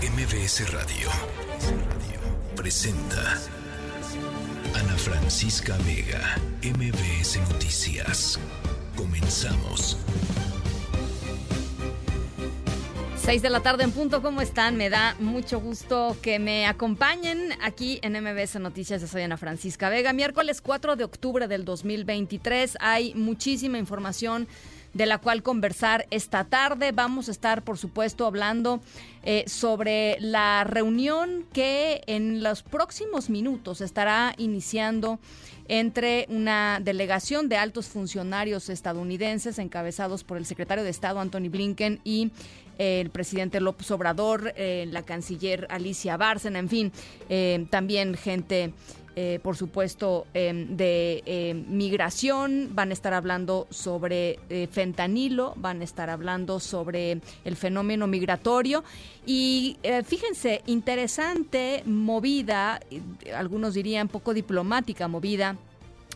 MBS Radio presenta Ana Francisca Vega, MBS Noticias. Comenzamos. Seis de la tarde en punto, ¿cómo están? Me da mucho gusto que me acompañen aquí en MBS Noticias. Yo soy Ana Francisca Vega. Miércoles 4 de octubre del 2023. Hay muchísima información de la cual conversar esta tarde. Vamos a estar, por supuesto, hablando eh, sobre la reunión que en los próximos minutos estará iniciando entre una delegación de altos funcionarios estadounidenses encabezados por el secretario de Estado Anthony Blinken y eh, el presidente López Obrador, eh, la canciller Alicia Bárcena, en fin, también gente eh, por supuesto, em, de em, migración, van a estar hablando sobre eh, fentanilo, van a estar hablando sobre el fenómeno migratorio. Y eh, fíjense, interesante movida, algunos dirían poco diplomática movida.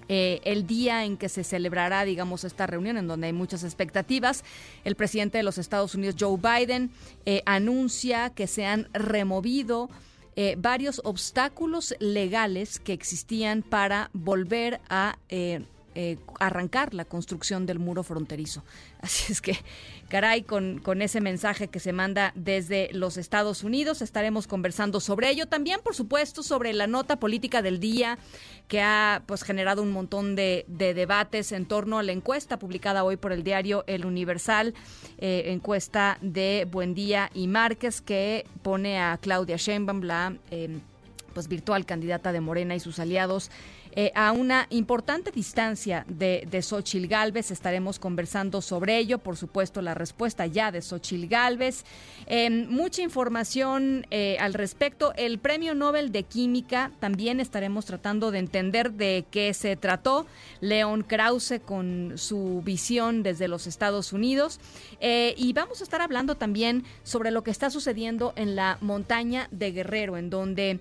el día en que se celebrará, digamos, esta reunión, en donde hay muchas expectativas, el presidente de los Estados Unidos, Joe Biden, anuncia que se han removido eh, varios obstáculos legales que existían para volver a eh, eh, arrancar la construcción del muro fronterizo. Así es que, caray, con, con ese mensaje que se manda desde los Estados Unidos, estaremos conversando sobre ello. También, por supuesto, sobre la nota política del día que ha pues generado un montón de, debates en torno a la encuesta publicada hoy por el diario El Universal, eh, encuesta de Buendía y Márquez, que pone a Claudia Sheinbaum, la eh, pues virtual candidata de Morena y sus aliados eh, a una importante distancia de, de Xochil Gálvez. Estaremos conversando sobre ello, por supuesto, la respuesta ya de Xochil Gálvez. Em, mucha información eh, al respecto. El Premio Nobel de Química también estaremos tratando de entender de qué se trató. León Krause con su visión desde los Estados Unidos. Eh, y vamos a estar hablando también sobre lo que está sucediendo en la montaña de Guerrero, en donde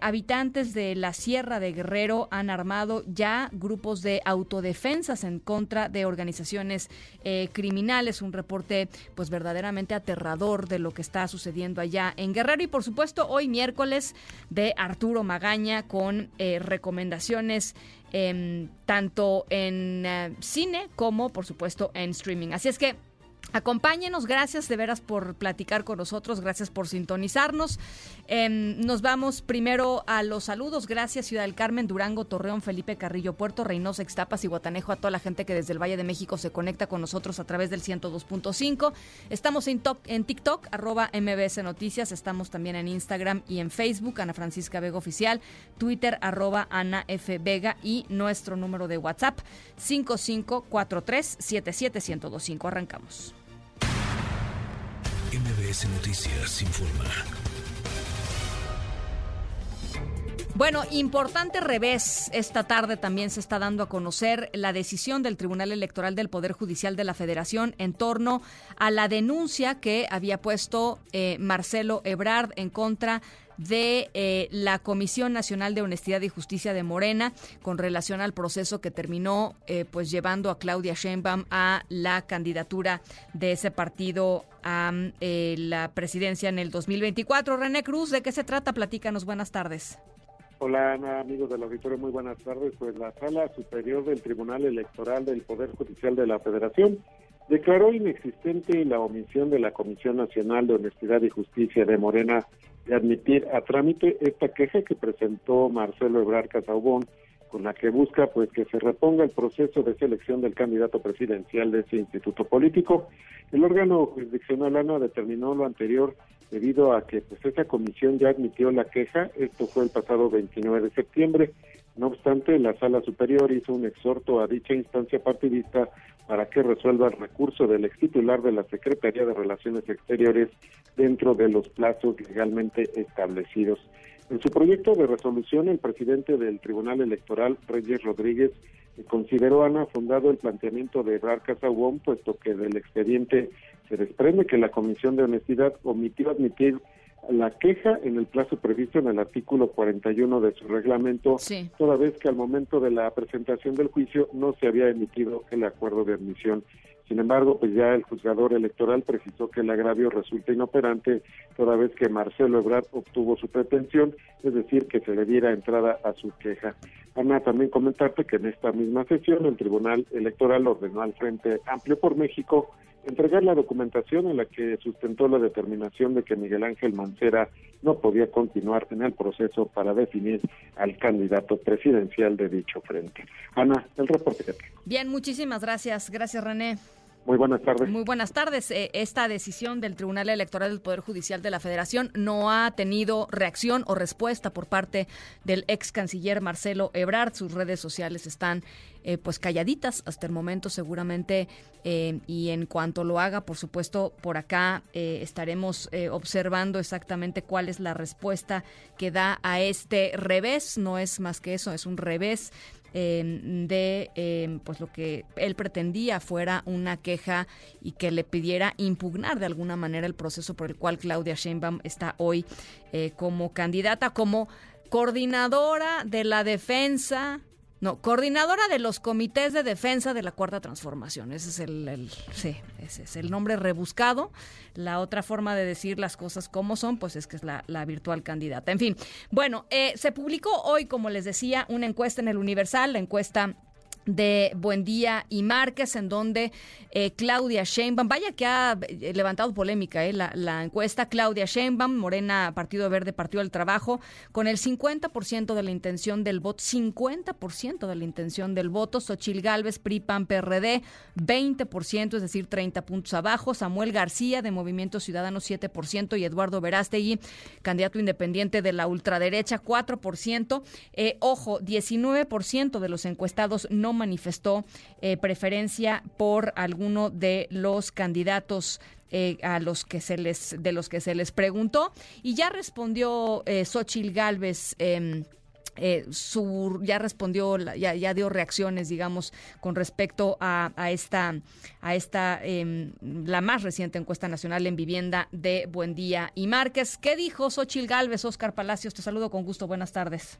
habitantes de la Sierra de Guerrero han armado ya grupos de autodefensas en contra de organizaciones eh, criminales. Un reporte pues verdaderamente aterrador de lo que está sucediendo allá en Guerrero. Y por supuesto hoy miércoles de Arturo Magaña con eh, recomendaciones em, tanto en eh, cine como por supuesto en streaming. Así es que Acompáñenos, gracias de veras por platicar con nosotros, gracias por sintonizarnos. Em, nos vamos primero a los saludos, gracias Ciudad del Carmen, Durango, Torreón, Felipe Carrillo, Puerto Reynosa, Extapas y Guatanejo, a toda la gente que desde el Valle de México se conecta con nosotros a través del 102.5. Estamos en, en TikTok, arroba MBS Noticias, estamos también en Instagram y en Facebook, Ana Francisca Vega Oficial, Twitter, arroba Ana F. Vega y nuestro número de WhatsApp, 5543 77125. Arrancamos. MBS Noticias informa. Bueno, importante revés. Esta tarde también se está dando a conocer la decisión del Tribunal Electoral del Poder Judicial de la Federación en torno a la denuncia que había puesto eh, Marcelo Ebrard en contra de eh, la Comisión Nacional de Honestidad y Justicia de Morena con relación al proceso que terminó eh, pues llevando a Claudia Sheinbaum a la candidatura de ese partido a eh, la presidencia en el 2024. René Cruz, ¿de qué se trata? Platícanos. Buenas tardes. Hola amigos del auditorio, muy buenas tardes. Pues la Sala Superior del Tribunal Electoral del Poder Judicial de la Federación declaró inexistente la omisión de la Comisión Nacional de Honestidad y Justicia de Morena de admitir a trámite esta queja que presentó Marcelo Ebrard Casaubón, con la que busca pues que se reponga el proceso de selección del candidato presidencial de ese instituto político. El órgano jurisdiccional ANA determinó lo anterior debido a que pues esa comisión ya admitió la queja, esto fue el pasado 29 de septiembre. No obstante, la Sala Superior hizo un exhorto a dicha instancia partidista para que resuelva el recurso del ex titular de la Secretaría de Relaciones Exteriores dentro de los plazos legalmente establecidos. En su proyecto de resolución, el presidente del Tribunal Electoral, Reyes Rodríguez, consideró Ana fundado el planteamiento de Ebrar Casaubon, puesto que del expediente se desprende que la Comisión de Honestidad omitió admitir la queja en el plazo previsto en el artículo 41 de su reglamento, toda vez que al momento de la presentación del juicio no se había emitido el acuerdo de admisión. Sin embargo, pues ya el juzgador electoral precisó que el agravio resulta inoperante toda vez que Marcelo Ebrard obtuvo su pretensión, es decir, que se le diera entrada a su queja. Ana, también comentarte que en esta misma sesión el Tribunal Electoral ordenó al Frente Amplio por México entregar la documentación en la que sustentó la determinación de que Miguel Ángel Mancera no podía continuar en el proceso para definir al candidato presidencial de dicho frente. Ana, el reporte. Bien, muchísimas gracias. Gracias, René. Muy buenas tardes. Muy buenas tardes. Eh, esta decisión del Tribunal Electoral del Poder Judicial de la Federación no ha tenido reacción o respuesta por parte del ex canciller Marcelo Ebrard. Sus redes sociales están eh, pues calladitas hasta el momento seguramente eh, y en cuanto lo haga, por supuesto, por acá estaremos observando exactamente cuál es la respuesta que da a este revés. No es más que eso, es un revés Em, de em, pues lo que él pretendía fuera una queja y que le pidiera impugnar de alguna manera el proceso por el cual Claudia Sheinbaum está hoy eh, como candidata, como coordinadora de la defensa no, coordinadora de los comités de defensa de la Cuarta Transformación. Ese es el, sí, ese es el nombre rebuscado. La otra forma de decir las cosas como son, pues es que es la, virtual candidata. En fin, bueno, eh, se publicó hoy, como les decía, una encuesta en el Universal, la encuesta de Buendía y Márquez, en donde eh, Claudia Sheinbaum, vaya que ha eh, levantado polémica eh, la, encuesta, Claudia Sheinbaum, Morena, Partido Verde, Partido del Trabajo, con el 50% de la intención del voto, 50% de la intención del voto, Xochil Gálvez, PRI, PAN, PRD, 20%, es decir, 30 puntos abajo, Samuel García, de Movimiento Ciudadano, 7%, y Eduardo Verástegui, candidato independiente de la ultraderecha, 4%. ojo, 19% de los encuestados no manifestó eh, preferencia por alguno de los candidatos eh, a los que se les de los que se les preguntó y ya respondió eh, Xochil Gálvez em, eh, ya respondió, ya, dio reacciones, digamos, con respecto a, a esta, a esta em, la más reciente encuesta nacional en vivienda de Buendía y Márquez. ¿Qué dijo Xochil Gálvez? Oscar Palacios, te saludo con gusto. Buenas tardes.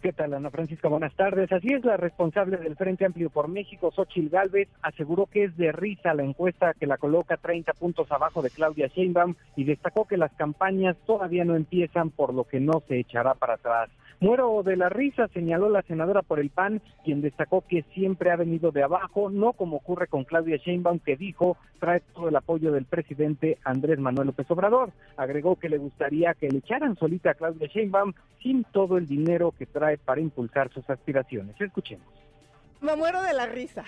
¿Qué tal, Ana Francisca? Buenas tardes. Así es, la responsable del Frente Amplio por México, Xochil Gálvez, aseguró que es de risa la encuesta que la coloca 30 puntos abajo de Claudia Sheinbaum y destacó que las campañas todavía no empiezan, por lo que no se echará para atrás. Muero de la risa, señaló la senadora por el PAN, quien destacó que siempre ha venido de abajo, no como ocurre con Claudia Sheinbaum, que dijo trae todo el apoyo del presidente Andrés Manuel López Obrador. Agregó que le gustaría que le echaran solita a Claudia Sheinbaum sin todo el dinero que trae para impulsar sus aspiraciones. Escuchemos. Me muero de la risa.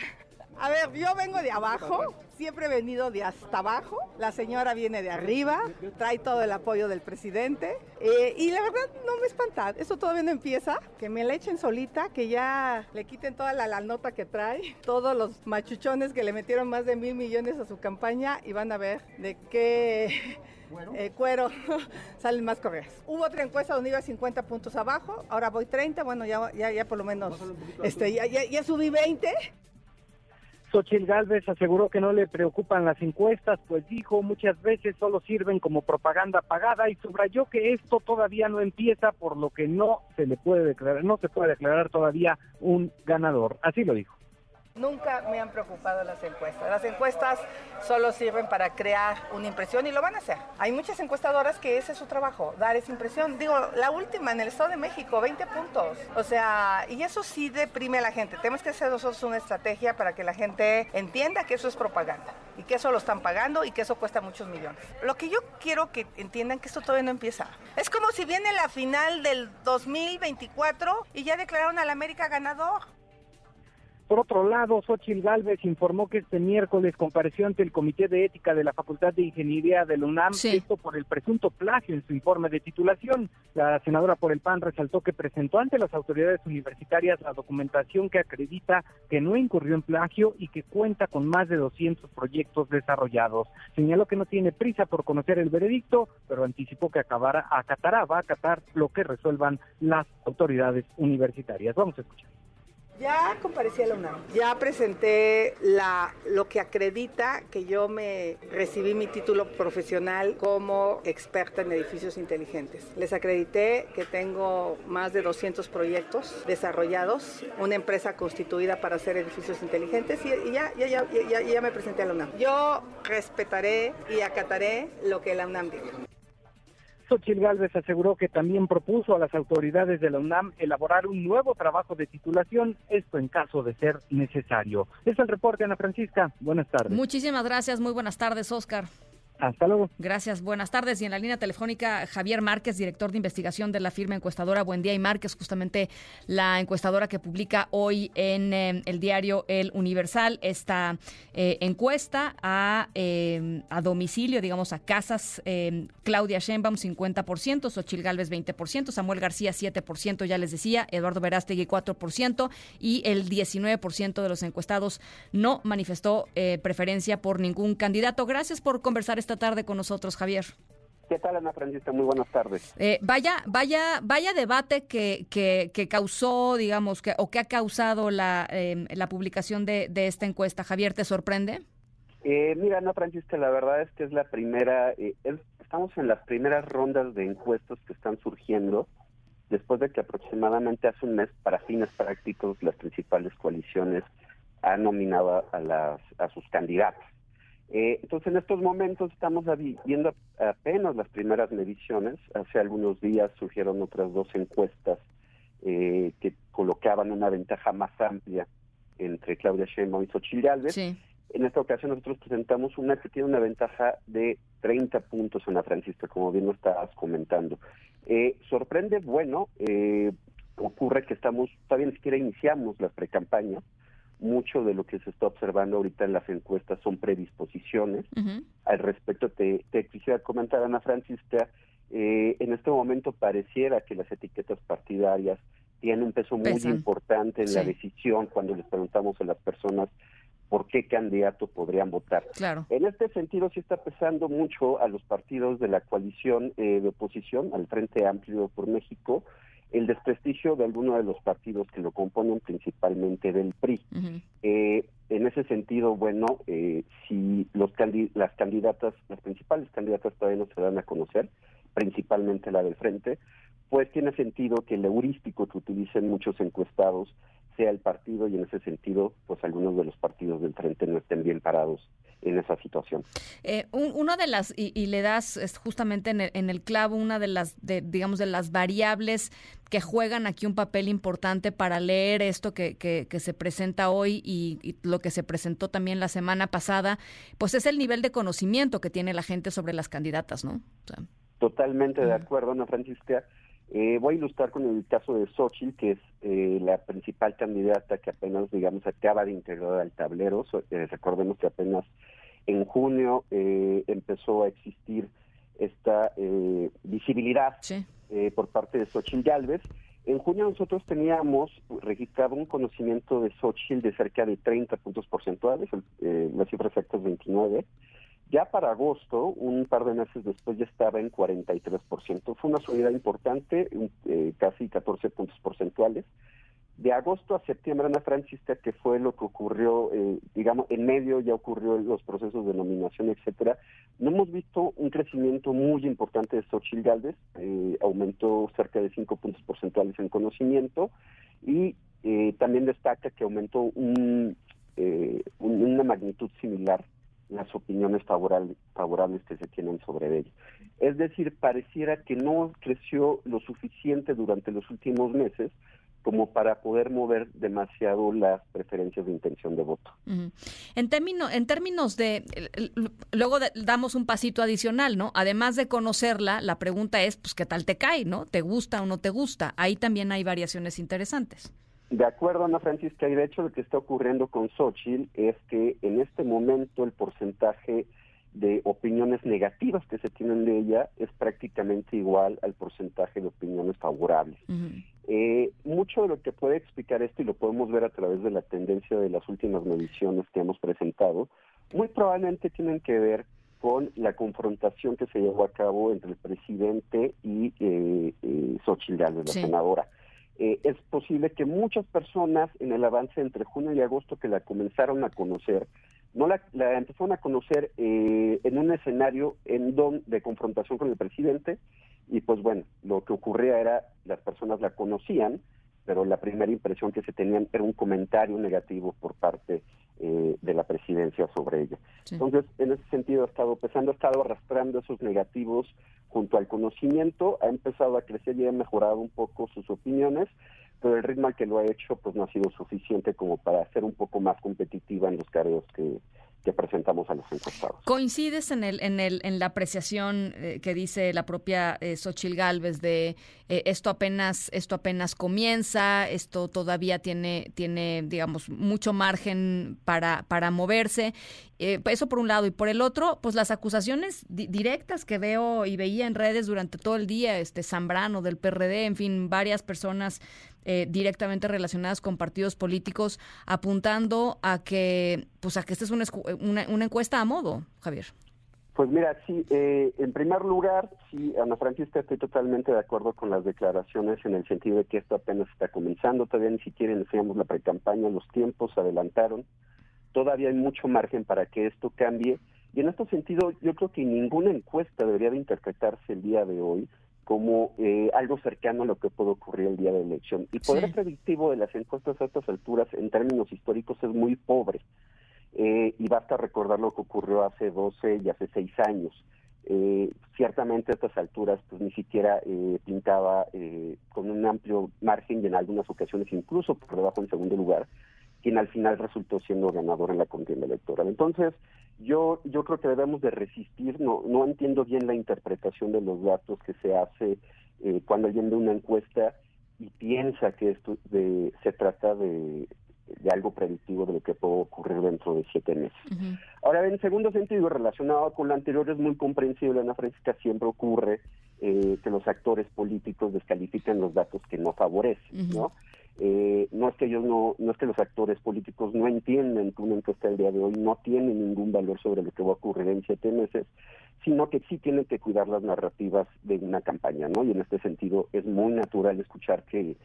A ver, yo vengo de abajo, siempre he venido de hasta abajo. La señora viene de arriba, trae todo el apoyo del presidente. Eh, y la verdad no me espanta, eso todavía no empieza. Que me la echen solita, que ya le quiten toda la, nota que trae, todos los machuchones que le metieron más de mil millones a su campaña y van a ver de qué cuero, eh, salen más correas. Hubo otra encuesta donde iba 50 puntos abajo, ahora voy 30, bueno, ya, ya, ya por lo menos este, ya, ya, ya subí 20. Xochitl Galvez aseguró que no le preocupan las encuestas, pues dijo muchas veces solo sirven como propaganda pagada y subrayó que esto todavía no empieza, por lo que no se le puede declarar, no se puede declarar todavía un ganador. Así lo dijo. Nunca me han preocupado las encuestas. Las encuestas solo sirven para crear una impresión y lo van a hacer. Hay muchas encuestadoras que ese es su trabajo, dar esa impresión. Digo, la última en el Estado de México, 20 puntos. O sea, y eso sí deprime a la gente. Tenemos que hacer nosotros una estrategia para que la gente entienda que eso es propaganda y que eso lo están pagando y que eso cuesta muchos millones. Lo que yo quiero que entiendan que esto todavía no empieza. Es como si viene la final del 2024 y ya declararon al América ganador. Por otro lado, Xochitl Gálvez informó que este miércoles compareció ante el Comité de Ética de la Facultad de Ingeniería de la UNAM, esto por el presunto plagio en su informe de titulación. La senadora por el PAN resaltó que presentó ante las autoridades universitarias la documentación que acredita que no incurrió en plagio y que cuenta con más de 200 proyectos desarrollados. Señaló que no tiene prisa por conocer el veredicto, pero anticipó que acabará, acatará, va a acatar lo que resuelvan las autoridades universitarias. Vamos a escuchar Ya comparecí a la UNAM. Ya presenté lo que acredita que yo me recibí mi título profesional como experta en edificios inteligentes. Les acredité que tengo más de 200 proyectos desarrollados, una empresa constituida para hacer edificios inteligentes y, ya, ya me presenté a la UNAM. Yo respetaré y acataré lo que la UNAM diga. Xochitl Gálvez aseguró que también propuso a las autoridades de la UNAM elaborar un nuevo trabajo de titulación, esto en caso de ser necesario. Es el reporte, Ana Francisca. Buenas tardes. Muchísimas gracias. Muy buenas tardes, Oscar. Hasta luego. Gracias, buenas tardes. Y en la línea telefónica, Javier Márquez, director de investigación de la firma encuestadora Buen Día y Márquez, justamente la encuestadora que publica hoy en eh, el diario El Universal esta eh, encuesta a, eh, a, domicilio, digamos, a casas. Claudia Sheinbaum, 50%, Xochil Gálvez, 20%, Samuel García, 7%, ya les decía, Eduardo Verástegui, 4%, y el 19% de los encuestados no manifestó preferencia por ningún candidato. Gracias por conversar esta tarde con nosotros, Javier. ¿Qué tal, Ana Francisca? Muy buenas tardes. Eh, vaya, vaya, vaya debate que, que, causó, digamos, que, o que ha causado la, em, la publicación de, de, esta encuesta. Javier, ¿te sorprende? Eh, mira, Ana Francisca, la verdad es que es la primera, eh, estamos en las primeras rondas de encuestas que están surgiendo después de que aproximadamente hace un mes, para fines prácticos, las principales coaliciones han nominado a, las, a sus candidatos. Eh, entonces, en estos momentos estamos viendo apenas las primeras mediciones. Hace algunos días surgieron otras dos encuestas eh, que colocaban una ventaja más amplia entre Claudia Sheinbaum y Xochitl Gálvez. En esta ocasión nosotros presentamos una que tiene una ventaja de 30 puntos, Ana Francisca, como bien lo estabas comentando. Eh, sorprende, bueno, ocurre que estamos, todavía ni siquiera iniciamos las precampañas, mucho de lo que se está observando ahorita en las encuestas son predisposiciones. Al respecto, te, quisiera comentar, Ana Francisca, eh, en este momento pareciera que las etiquetas partidarias tienen un peso muy importante en la decisión cuando les preguntamos a las personas por qué candidato podrían votar. Claro. En este sentido, sí está pesando mucho a los partidos de la coalición eh, de oposición, al Frente Amplio por México, el desprestigio de algunos de los partidos que lo componen, principalmente del PRI. eh, en ese sentido, bueno, eh, si los las candidatas, las principales candidatas todavía no se dan a conocer, principalmente la del frente, pues tiene sentido que el heurístico que utilicen muchos encuestados sea el partido y en ese sentido, pues algunos de los partidos del frente no estén bien parados en esa situación. Eh, una de las, y, le das justamente en el, en el, clavo, una de las, de, digamos, de las variables que juegan aquí un papel importante para leer esto que, que, se presenta hoy y, lo que se presentó también la semana pasada, pues es el nivel de conocimiento que tiene la gente sobre las candidatas, ¿no? Totalmente de acuerdo, Ana Francisca. Eh, voy a ilustrar con el caso de Xochitl, que es eh, la principal candidata que apenas, digamos, acaba de integrar al tablero. Eh, recordemos que apenas en junio empezó a existir esta visibilidad por parte de Xochitl Galvez. En junio nosotros teníamos registrado un conocimiento de Xochitl de cerca de 30 puntos porcentuales, la cifra exacta es 29 ya para agosto, un par de meses después, ya estaba en 43%. Fue una subida importante, eh, casi 14 puntos porcentuales. De agosto a septiembre, Ana Francisca, que fue lo que ocurrió, eh, digamos, en medio ya ocurrió los procesos de nominación, etcétera, no hemos visto un crecimiento muy importante de Xochitl Galvez, eh, aumentó cerca de 5 puntos porcentuales en conocimiento y también destaca que aumentó un, una magnitud similar las opiniones favorables, que se tienen sobre ella. Es decir, pareciera que no creció lo suficiente durante los últimos meses como para poder mover demasiado las preferencias de intención de voto. En, término, en términos de, luego damos un pasito adicional, ¿no? Además de conocerla, la pregunta es, pues, ¿qué tal te cae, no? ¿Te gusta o no te gusta? Ahí también hay variaciones interesantes. De acuerdo, Ana Francisca, y de hecho lo que está ocurriendo con Xochitl es que en este momento el porcentaje de opiniones negativas que se tienen de ella es prácticamente igual al porcentaje de opiniones favorables. Eh, mucho de lo que puede explicar esto, y lo podemos ver a través de la tendencia de las últimas mediciones que hemos presentado, muy probablemente tienen que ver con la confrontación que se llevó a cabo entre el presidente y eh, eh Xochitl la senadora. Eh, es posible que muchas personas en el avance entre junio y agosto que la comenzaron a conocer, no la, empezaron a conocer eh, en un escenario en don, de confrontación con el presidente y pues bueno, lo que ocurría era las personas la conocían, pero la primera impresión que se tenían era un comentario negativo por parte eh, de la presidencia sobre ella. Entonces, en ese sentido, ha estado pesando, ha estado arrastrando esos negativos junto al conocimiento, ha empezado a crecer y ha mejorado un poco sus opiniones, pero el ritmo al que lo ha hecho pues no ha sido suficiente como para ser un poco más competitiva en los cargos que, que presentamos a los encuestados. ¿Coincides en el en el en la apreciación eh, que dice la propia eh, Xochil Gálvez de eh, esto apenas esto apenas comienza, esto todavía tiene tiene digamos mucho margen para para moverse? Eso por un lado y por el otro, pues las acusaciones directas que veo y veía en redes durante todo el día, este Zambrano del PRD, en fin, varias personas eh, directamente relacionadas con partidos políticos, apuntando a que, pues a que esta es una, una, encuesta a modo, Javier. Pues mira, sí, eh, en primer lugar, sí, Ana Francisca, estoy totalmente de acuerdo con las declaraciones en el sentido de que esto apenas está comenzando, todavía ni siquiera iniciamos la precampaña, los tiempos se adelantaron, todavía hay mucho margen para que esto cambie, y en este sentido yo creo que ninguna encuesta debería de interpretarse el día de hoy como eh, algo cercano a lo que puede ocurrir el día de elección. El poder predictivo de las encuestas a estas alturas en términos históricos es muy pobre. Eh, y basta recordar lo que ocurrió hace 12 y hace 6 años. Eh, ciertamente a estas alturas pues ni siquiera pintaba con un amplio margen y en algunas ocasiones incluso por debajo en segundo lugar quien al final resultó siendo ganador en la contienda electoral. Entonces, yo, yo creo que debemos de resistir, no, no entiendo bien la interpretación de los datos que se hace eh, cuando alguien ve una encuesta y piensa que esto de, se trata de, algo predictivo de lo que puede ocurrir dentro de siete meses. Ahora, en segundo sentido, relacionado con lo anterior, es muy comprensible, Ana Francisca, siempre ocurre eh, que los actores políticos descalifican los datos que no favorecen, ¿no? Eh, no es que ellos no, no es que los actores políticos no entiendan que una encuesta el día de hoy no tiene ningún valor sobre lo que va a ocurrir en siete meses, sino que sí tienen que cuidar las narrativas de una campaña, ¿no? Y en este sentido es muy natural escuchar que,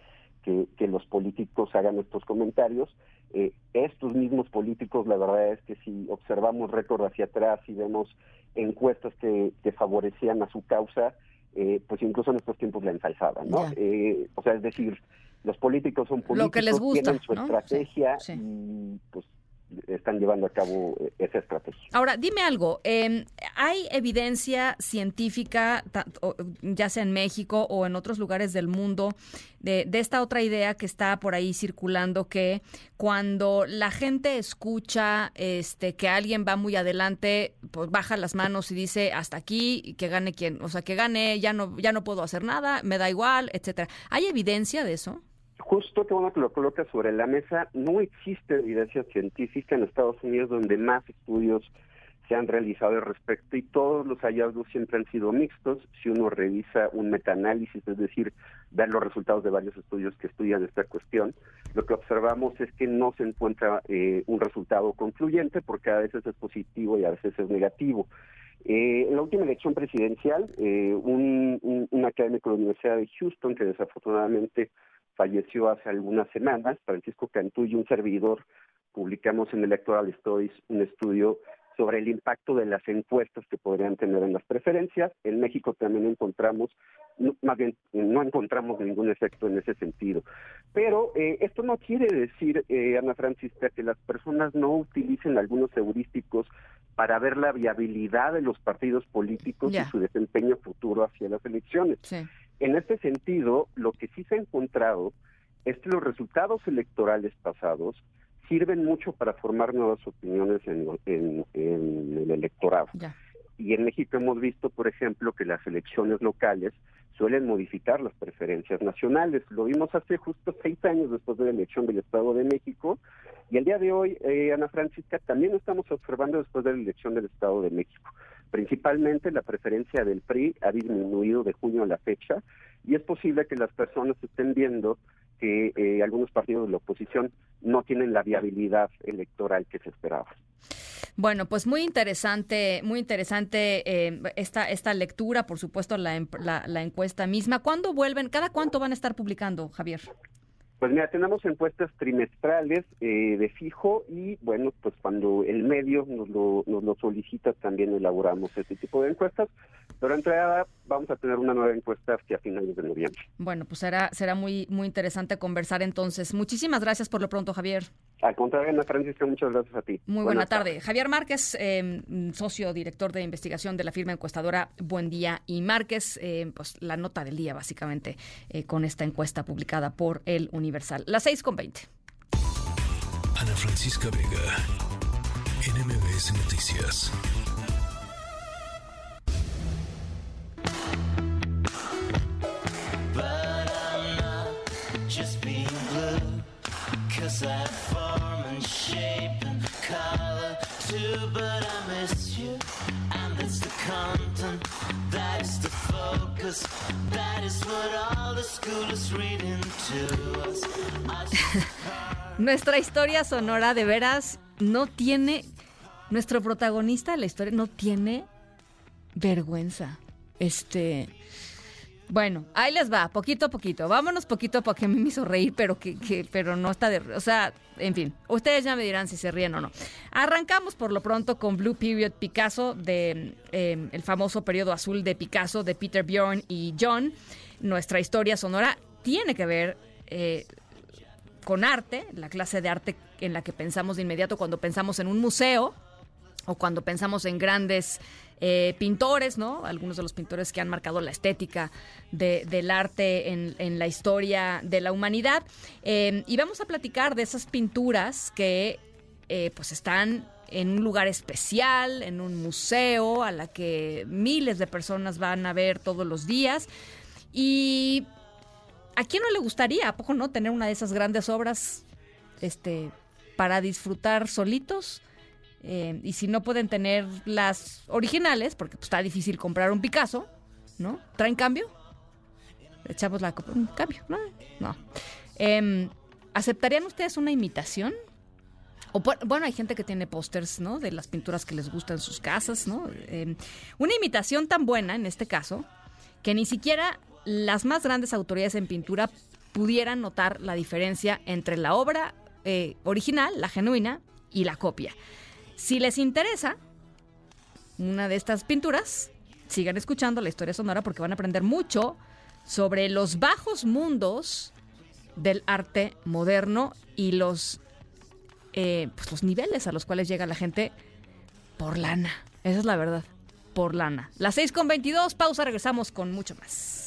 que, los políticos hagan estos comentarios. Eh, estos mismos políticos, la verdad es que si observamos récord hacia atrás y vemos encuestas que, que favorecían a su causa, eh, pues incluso en estos tiempos la ensalzaban, ¿no? Eh, o sea, es decir, los políticos son políticos, Lo que les gusta, tienen su estrategia y pues están llevando a cabo eh, esa estrategia. Ahora, dime algo, em, ¿hay evidencia científica, ya sea en México o en otros lugares del mundo, de, de, esta otra idea que está por ahí circulando, que cuando la gente escucha este, que alguien va muy adelante, pues baja las manos y dice hasta aquí, que gane quien, o sea, que gane, ya no, ya no puedo hacer nada, me da igual, etcétera. ¿Hay evidencia de eso? Justo que bueno que lo coloca sobre la mesa, no existe evidencia científica en Estados Unidos donde más estudios se han realizado al respecto y todos los hallazgos siempre han sido mixtos. Si uno revisa un metaanálisis, es decir, ver los resultados de varios estudios que estudian esta cuestión, lo que observamos es que no se encuentra eh, un resultado concluyente porque a veces es positivo y a veces es negativo. Eh, en la última elección presidencial, eh, un, un académico de la Universidad de Houston, que desafortunadamente falleció hace algunas semanas, Francisco Cantú y un servidor publicamos en Electoral Stories un estudio sobre el impacto de las encuestas que podrían tener en las preferencias. En México también encontramos, más bien no encontramos ningún efecto en ese sentido. Pero eh, esto no quiere decir, eh, Ana Francisca, que las personas no utilicen algunos heurísticos para ver la viabilidad de los partidos políticos y su desempeño futuro hacia las elecciones. En este sentido, lo que sí se ha encontrado es que los resultados electorales pasados sirven mucho para formar nuevas opiniones en, el electorado. Y en México hemos visto, por ejemplo, que las elecciones locales suelen modificar las preferencias nacionales. Lo vimos hace justo seis años después de la elección del Estado de México y el día de hoy, eh, Ana Francisca, también lo estamos observando después de la elección del Estado de México. Principalmente la preferencia del PRI ha disminuido de junio a la fecha y es posible que las personas estén viendo que eh, algunos partidos de la oposición no tienen la viabilidad electoral que se esperaba. Bueno, pues muy interesante, muy interesante eh, esta, esta lectura, por supuesto, la, la, la encuesta misma. ¿Cuándo vuelven? ¿Cada cuánto van a estar publicando, Javier? Pues mira, tenemos encuestas trimestrales eh, de fijo y bueno, pues cuando el medio nos lo, nos lo solicita también elaboramos este tipo de encuestas, pero entrada vamos a tener una nueva encuesta hacia finales de noviembre. Bueno, pues será, será muy, muy interesante conversar entonces. Muchísimas gracias por lo pronto, Javier. Al contrario, Ana Francisca, muchas gracias a ti. Muy buena tarde. Javier Márquez, eh, socio director de investigación de la firma encuestadora Buen Día y Márquez, eh, pues la nota del día básicamente eh, con esta encuesta publicada por El Universal. Las seis con veinte. Ana Francisca Vega, NMBS Noticias. just being blue. Cause Nuestra historia sonora de veras no tiene, nuestro protagonista de la historia no tiene vergüenza. Este, bueno, ahí les va, poquito a poquito. Vámonos poquito a mí me hizo reír, pero que, pero no está de, o sea, en fin, ustedes ya me dirán si se ríen o no. Arrancamos por lo pronto con Blue Period Picasso de eh, el famoso periodo azul de Picasso de Peter Bjorn y John. Nuestra historia sonora tiene que ver eh, con arte, la clase de arte en la que pensamos de inmediato cuando pensamos en un museo o cuando pensamos en grandes eh, pintores, ¿no? Algunos de los pintores que han marcado la estética de- del arte en, en la historia de la humanidad. Eh, y vamos a platicar de esas pinturas que eh, pues están en un lugar especial, en un museo, a la que miles de personas van a ver todos los días. Y ¿a quién no le gustaría, a poco no, tener una de esas grandes obras este, para disfrutar solitos? Eh, y si no pueden tener las originales, porque pues, está difícil comprar un Picasso, ¿no? ¿Traen cambio? Echamos la copa. Cambio, ¿no? No. Em, ¿Aceptarían ustedes una imitación? O, por- bueno, hay gente que tiene pósters, ¿no? De las pinturas que les gustan en sus casas, ¿no? Em, una imitación tan buena, en este caso, que ni siquiera las más grandes autoridades en pintura pudieran notar la diferencia entre la obra eh, original, la genuina, y la copia. Si les interesa una de estas pinturas, sigan escuchando la historia sonora porque van a aprender mucho sobre los bajos mundos del arte moderno y los, eh, pues los niveles a los cuales llega la gente por lana. Esa es la verdad, por lana. Las 6 con 22, pausa, regresamos con mucho más.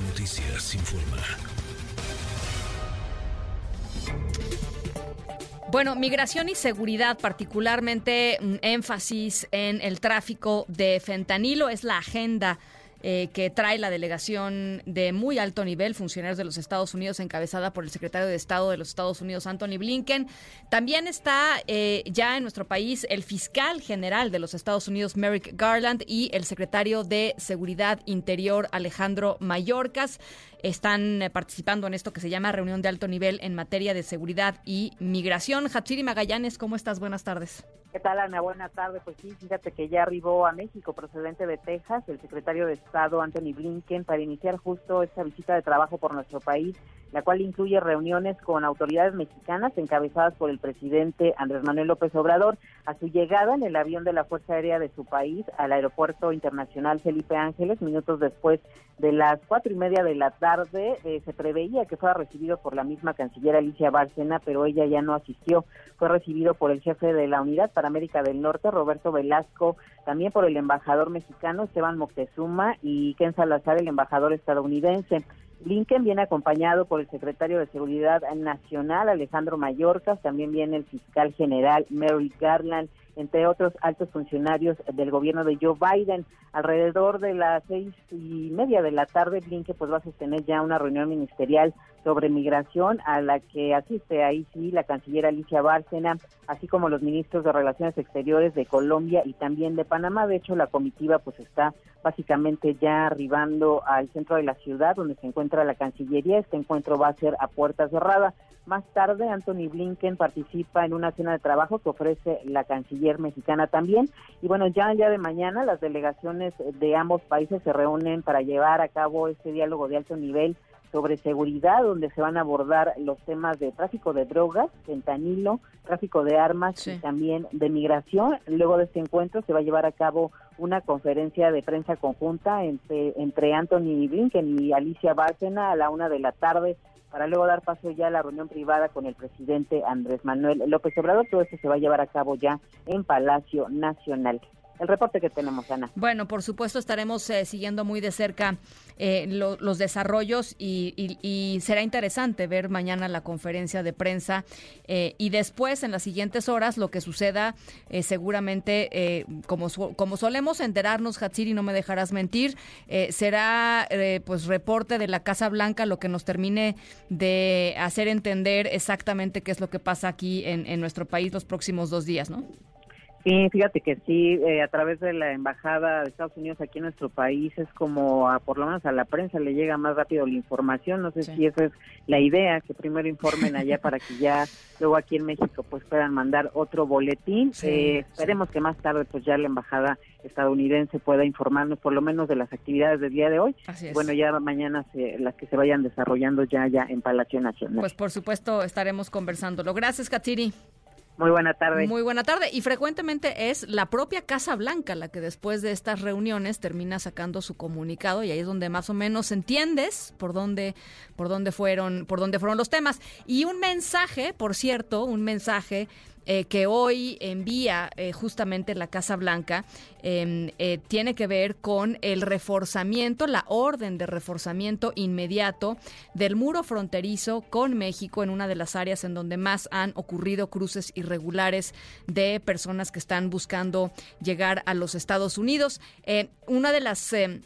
Noticias informa. Bueno, migración y seguridad, particularmente un énfasis en el tráfico de fentanilo, es la agenda eh, que trae la delegación de muy alto nivel, funcionarios de los Estados Unidos, encabezada por el secretario de Estado de los Estados Unidos, Anthony Blinken. También está eh, ya en nuestro país el fiscal general de los Estados Unidos, Merrick Garland, y el secretario de Seguridad Interior, Alejandro Mayorkas. Están eh, participando en esto que se llama reunión de alto nivel en materia de seguridad y migración. Hatsiri Magallanes, ¿cómo estás? Buenas tardes. ¿Qué tal, Ana? Buenas tardes. Pues sí, fíjate que ya arribó a México procedente de Texas el secretario de Estado Anthony Blinken para iniciar justo esta visita de trabajo por nuestro país, la cual incluye reuniones con autoridades mexicanas encabezadas por el presidente Andrés Manuel López Obrador. A su llegada en el avión de la Fuerza Aérea de su país al Aeropuerto Internacional Felipe Ángeles, minutos después de las cuatro y media de la tarde, eh, se preveía que fuera recibido por la misma canciller Alicia Bárcena, pero ella ya no asistió. Fue recibido por el jefe de la Unidad para América del Norte, Roberto Velasco, también por el embajador mexicano Esteban Moctezuma y Ken Salazar, el embajador estadounidense. Blinken viene acompañado por el secretario de Seguridad Nacional, Alejandro Mayorkas, también viene el fiscal general Mary Garland, entre otros altos funcionarios del gobierno de Joe Biden. Alrededor de las seis y media de la tarde, Blinken pues va a sostener ya una reunión ministerial sobre migración a la que asiste ahí sí la canciller Alicia Bárcena, así como los ministros de Relaciones Exteriores de Colombia y también de Panamá. De hecho, la comitiva pues está básicamente ya arribando al centro de la ciudad donde se encuentra la Cancillería. Este encuentro va a ser a puerta cerrada. Más tarde, Anthony Blinken participa en una cena de trabajo que ofrece la canciller mexicana también. Y bueno, ya ya de mañana las delegaciones de ambos países se reúnen para llevar a cabo este diálogo de alto nivel sobre seguridad, donde se van a abordar los temas de tráfico de drogas, fentanilo, tráfico de armas y también de migración. Luego de este encuentro se va a llevar a cabo una conferencia de prensa conjunta entre, entre Anthony Blinken y Alicia Bárcena a la una de la tarde para luego dar paso ya a la reunión privada con el presidente Andrés Manuel López Obrador. Todo esto se va a llevar a cabo ya en Palacio Nacional el reporte que tenemos, Ana. Bueno, por supuesto estaremos eh, siguiendo muy de cerca eh, los desarrollos y, será interesante ver mañana la conferencia de prensa eh, y después en las siguientes horas lo que suceda seguramente como como solemos enterarnos Hatsiri no me dejarás mentir será pues reporte de la Casa Blanca lo que nos termine de hacer entender exactamente qué es lo que pasa aquí en, en nuestro país los próximos dos días, ¿no? Sí, fíjate que sí, eh, a través de la embajada de Estados Unidos aquí en nuestro país es como, a, por lo menos a la prensa le llega más rápido la información. No sé si esa es la idea, que primero informen allá para que ya luego aquí en México pues puedan mandar otro boletín. eh, esperemos que más tarde pues ya la embajada estadounidense pueda informarnos por lo menos de las actividades del día de hoy. Bueno, ya mañana se, las que se vayan desarrollando ya ya en Palacio Nacional. Pues por supuesto estaremos conversándolo. Gracias, Katsiri. Muy buena tarde. Muy buena tarde. Y frecuentemente es la propia Casa Blanca la que después de estas reuniones termina sacando su comunicado y ahí es donde más o menos entiendes por dónde, por dónde fueron, por dónde fueron los temas. Y un mensaje, por cierto, un mensaje eh, que hoy envía eh, justamente la Casa Blanca em, eh, tiene que ver con el reforzamiento, la orden de reforzamiento inmediato del muro fronterizo con México en una de las áreas en donde más han ocurrido cruces irregulares de personas que están buscando llegar a los Estados Unidos. una de las em,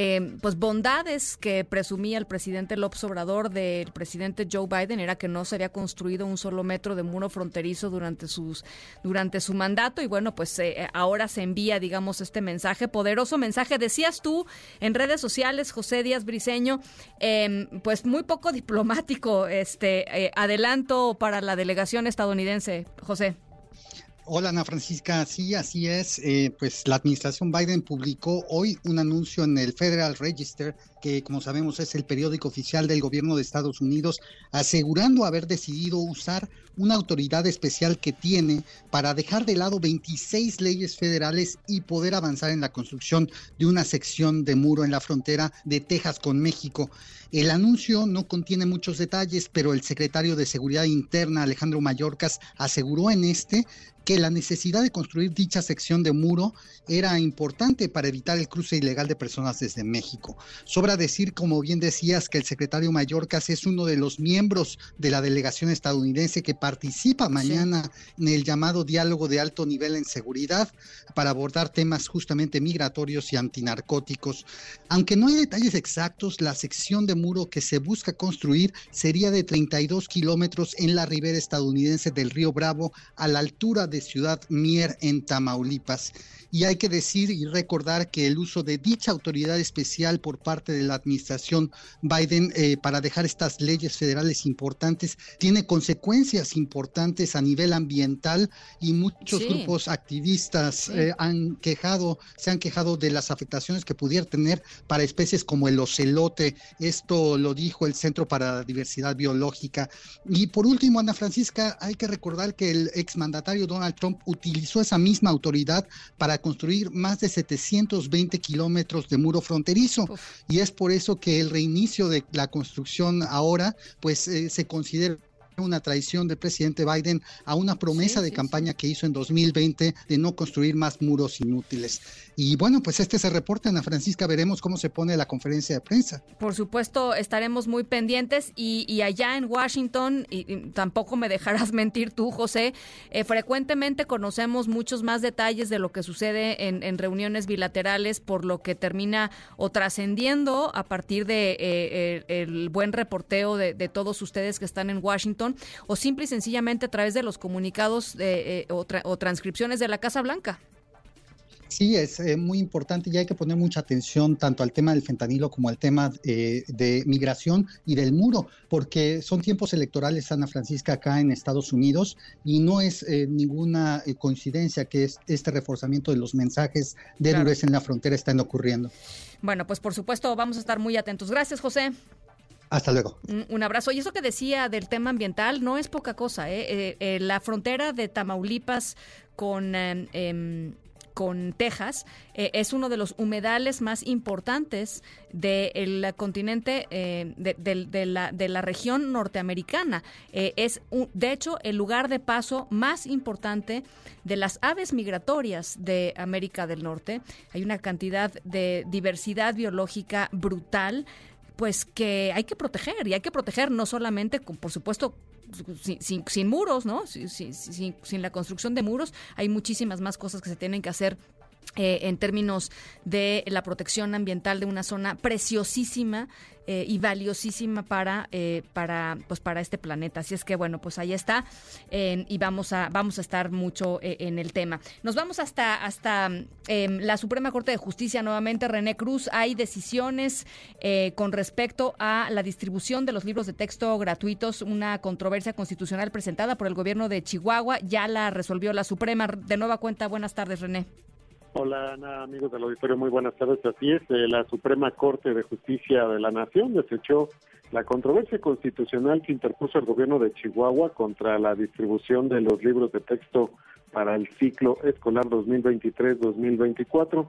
eh, pues bondades que presumía el presidente López Obrador del presidente Joe Biden era que no se había construido un solo metro de muro fronterizo durante sus durante su mandato. Y bueno pues eh, ahora se envía digamos este mensaje poderoso mensaje. Decías tú en redes sociales José Díaz Briseño em, pues muy poco diplomático este eh, adelanto para la delegación estadounidense José Hola Ana Francisca, sí, así es. Eh, pues la administración Biden publicó hoy un anuncio en el Federal Register, que como sabemos es el periódico oficial del gobierno de Estados Unidos, asegurando haber decidido usar una autoridad especial que tiene para dejar de lado 26 leyes federales y poder avanzar en la construcción de una sección de muro en la frontera de Texas con México. El anuncio no contiene muchos detalles, pero el secretario de Seguridad Interna, Alejandro Mayorkas, aseguró en este que la necesidad de construir dicha sección de muro era importante para evitar el cruce ilegal de personas desde México. Sobra decir, como bien decías, que el secretario Mayorkas es uno de los miembros de la delegación estadounidense que participa mañana en el llamado diálogo de alto nivel en seguridad para abordar temas justamente migratorios y antinarcóticos. Aunque no hay detalles exactos, la sección de muro que se busca construir sería de 32 kilómetros en la ribera estadounidense del río Bravo a la altura de Ciudad Mier en Tamaulipas. Y hay que decir y recordar que el uso de dicha autoridad especial por parte de la administración Biden eh, para dejar estas leyes federales importantes tiene consecuencias importantes a nivel ambiental y muchos grupos activistas eh, han quejado, se han quejado de las afectaciones que pudiera tener para especies como el ocelote. Esto lo dijo el Centro para la Diversidad Biológica. Y por último, Ana Francisca, hay que recordar que el exmandatario Donald Trump utilizó esa misma autoridad para construir más de 720 kilómetros de muro fronterizo. Y es por eso que el reinicio de la construcción ahora pues eh, se considera una traición del presidente Biden a una promesa de campaña que hizo en 2020 de no construir más muros inútiles. Y bueno, pues este es el reporte, Ana Francisca, veremos cómo se pone la conferencia de prensa. Por supuesto, estaremos muy pendientes y, allá en Washington, y, tampoco me dejarás mentir tú, José, eh, frecuentemente conocemos muchos más detalles de lo que sucede en, reuniones bilaterales, por lo que termina o trascendiendo a partir de eh, el, buen reporteo de, todos ustedes que están en Washington, o simple y sencillamente a través de los comunicados eh, o, o transcripciones de la Casa Blanca. Sí, es eh, muy importante y hay que poner mucha atención tanto al tema del fentanilo como al tema eh, de migración y del muro, porque son tiempos electorales, Ana Francisca, acá en Estados Unidos y no es eh, ninguna coincidencia que este reforzamiento de los mensajes de claro. en la frontera están ocurriendo. Bueno, pues por supuesto vamos a estar muy atentos. Gracias, José. Hasta luego. Un, abrazo. Y eso que decía del tema ambiental no es poca cosa. la frontera de Tamaulipas con em, con Texas, eh, es uno de los humedales más importantes del continente, eh, de, la, de, la, región norteamericana. Eh, es, de hecho, el lugar de paso más importante de las aves migratorias de América del Norte. Hay una cantidad de diversidad biológica brutal pues que hay que proteger y hay que proteger no solamente, con, por supuesto, sin, sin, muros, ¿no? Sin, sin, la construcción de muros, hay muchísimas más cosas que se tienen que hacer eh, en términos de la protección ambiental de una zona preciosísima eh, y valiosísima para eh, para pues para este planeta. Así es que bueno pues ahí está y vamos a vamos a estar mucho en el tema. Nos vamos hasta hasta em, la Suprema Corte de Justicia nuevamente. René Cruz hay decisiones con respecto a la distribución de los libros de texto gratuitos una controversia constitucional presentada por el gobierno de Chihuahua. Ya la resolvió la Suprema. De nueva cuenta buenas tardes René Hola Ana, amigos del auditorio, muy buenas tardes. Así es, eh, la Suprema Corte de Justicia de la Nación desechó la controversia constitucional que interpuso el gobierno de Chihuahua contra la distribución de los libros de texto para el ciclo escolar 2023-2024.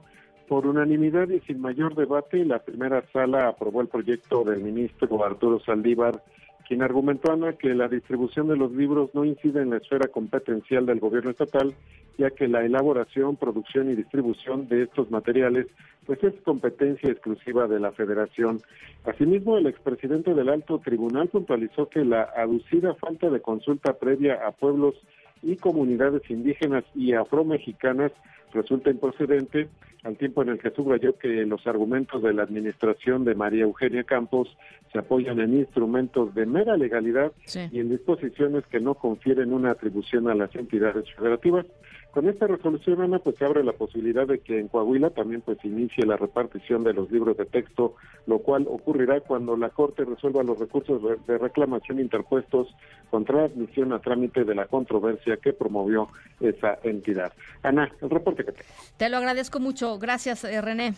Por unanimidad y sin mayor debate, la primera sala aprobó el proyecto del ministro Arturo Saldívar quien argumentó, Ana, que la distribución de los libros no incide en la esfera competencial del gobierno estatal, ya que la elaboración, producción y distribución de estos materiales pues es competencia exclusiva de la federación. Asimismo, el expresidente del alto tribunal puntualizó que la aducida falta de consulta previa a pueblos y comunidades indígenas y afromexicanas resulta improcedente, al tiempo en el que subrayó que los argumentos de la administración de María Eugenia Campos se apoyan en instrumentos de mera legalidad y en disposiciones que no confieren una atribución a las entidades federativas. Con esta resolución, Ana, pues se abre la posibilidad de que en Coahuila también pues inicie la repartición de los libros de texto, lo cual ocurrirá cuando la Corte resuelva los recursos de reclamación interpuestos contra la admisión a trámite de la controversia que promovió esa entidad. Ana, el reporte que tengo. Te lo agradezco mucho. Gracias, eh, René.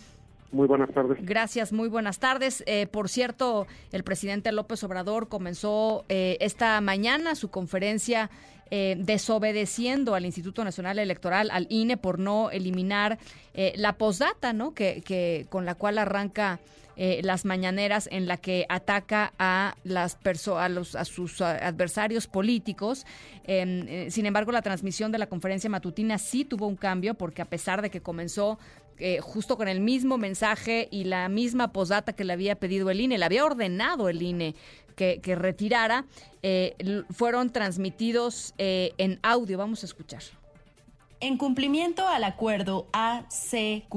Muy buenas tardes. Gracias, muy buenas tardes. Eh, por cierto, el presidente López Obrador comenzó eh, esta mañana su conferencia eh, desobedeciendo al Instituto Nacional Electoral, al INE, por no eliminar la posdata, ¿no? Que, que, con la cual arranca las mañaneras en la que ataca a las a los a sus adversarios políticos. Em, sin embargo, la transmisión de la conferencia matutina sí tuvo un cambio porque a pesar de que comenzó eh, justo con el mismo mensaje y la misma posdata que le había pedido el INE, le había ordenado el INE que, retirara, eh, fueron transmitidos eh, en audio. Vamos a escuchar. En cumplimiento al acuerdo ACQID-INE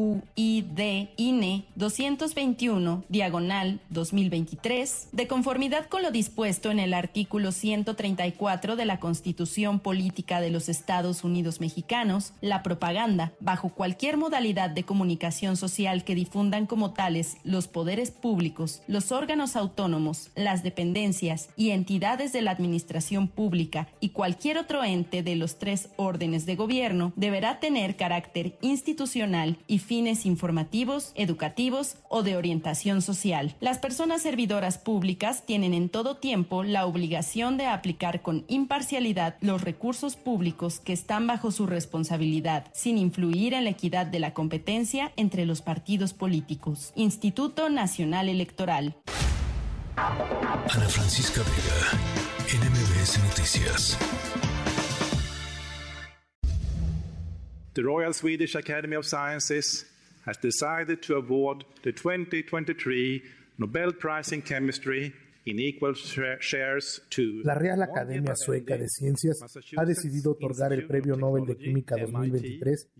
221, diagonal 2023, de conformidad con lo dispuesto en el artículo 134 de la Constitución Política de los Estados Unidos Mexicanos, la propaganda, bajo cualquier modalidad de comunicación social que difundan como tales los poderes públicos, los órganos autónomos, las dependencias y entidades de la administración pública y cualquier otro ente de los tres órdenes de gobierno, deberá tener carácter institucional y fines informativos, educativos o de orientación social. Las personas servidoras públicas tienen en todo tiempo la obligación de aplicar con imparcialidad los recursos públicos que están bajo su responsabilidad, sin influir en la equidad de la competencia entre los partidos políticos. Instituto Nacional Electoral. Ana Francisca Vega en MBS Noticias. The Royal Swedish Academy of Sciences has decided to award the 2023 Nobel Prize in Chemistry in equal shares to La Real Academia Sueca de Ciencias ha decidido otorgar el Premio Nobel de Química 2023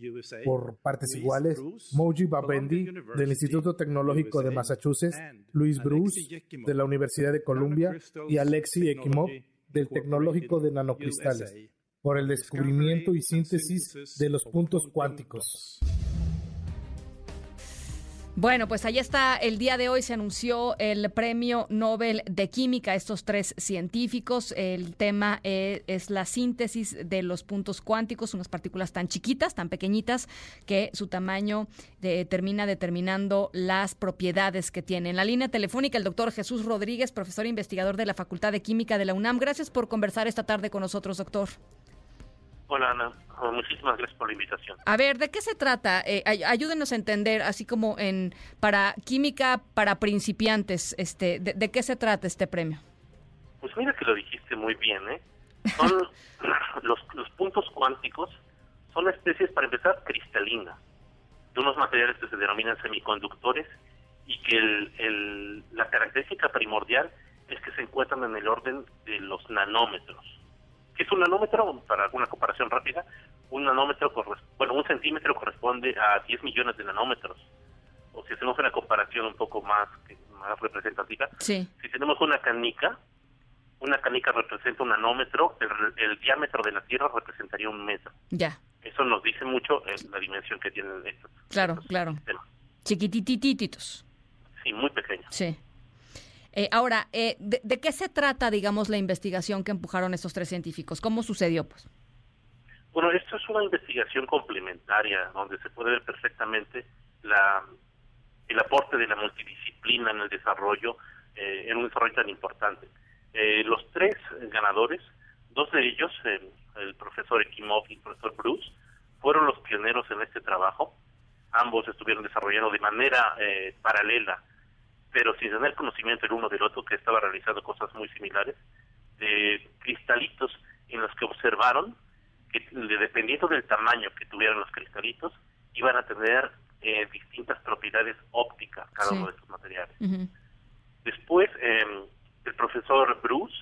por partes iguales Moji Babendi del Instituto Tecnológico de Massachusetts, Luis Bruce de la Universidad de Columbia y Alexei Ekimov del Tecnológico de Nanocristales por el descubrimiento y síntesis de los puntos cuánticos. Bueno, pues ahí está. El día de hoy se anunció el premio Nobel de Química a estos tres científicos. El tema eh, es la síntesis de los puntos cuánticos, unas partículas tan chiquitas, tan pequeñitas, que su tamaño termina determinando las propiedades que tienen. En la línea telefónica, el doctor Jesús Rodríguez, profesor e investigador de la Facultad de Química de la UNAM. Gracias por conversar esta tarde con nosotros, doctor. Hola Ana, oh, muchísimas gracias por la invitación. A ver, ¿de qué se trata? Eh, ayúdenos a entender, así como en para química para principiantes, este, de, qué se trata este premio? Pues mira que lo dijiste muy bien, ¿eh? Son los, los puntos cuánticos, son especies, para empezar, cristalinas, de unos materiales que se denominan semiconductores y que el, el, la característica primordial es que se encuentran en el orden de los nanómetros ¿Qué es un nanómetro? Para una comparación rápida, un nanómetro, bueno, un centímetro corresponde a 10 millones de nanómetros. O si hacemos una comparación un poco más, más representativa, si tenemos una canica, una canica representa un nanómetro, el, diámetro de la Tierra representaría un metro. Ya. Eso nos dice mucho eh, la dimensión que tienen estos. Claro, claro. Chiquititititos. Sí, muy pequeños. Sí. Eh, ahora, eh, de, qué se trata, digamos, la investigación que empujaron estos tres científicos? ¿Cómo sucedió, pues? Bueno, esto es una investigación complementaria donde se puede ver perfectamente la, el aporte de la multidisciplina en el desarrollo, eh, en un desarrollo tan importante. los tres ganadores, dos de ellos, el profesor Ekimov y el profesor Bruce, fueron los pioneros en este trabajo. Ambos estuvieron desarrollando de manera paralela pero sin tener conocimiento el uno del otro, que estaba realizando cosas muy similares, de cristalitos en los que observaron que dependiendo del tamaño que tuvieran los cristalitos, iban a tener eh, distintas propiedades ópticas cada uno de estos materiales. Después, em, el profesor Bruce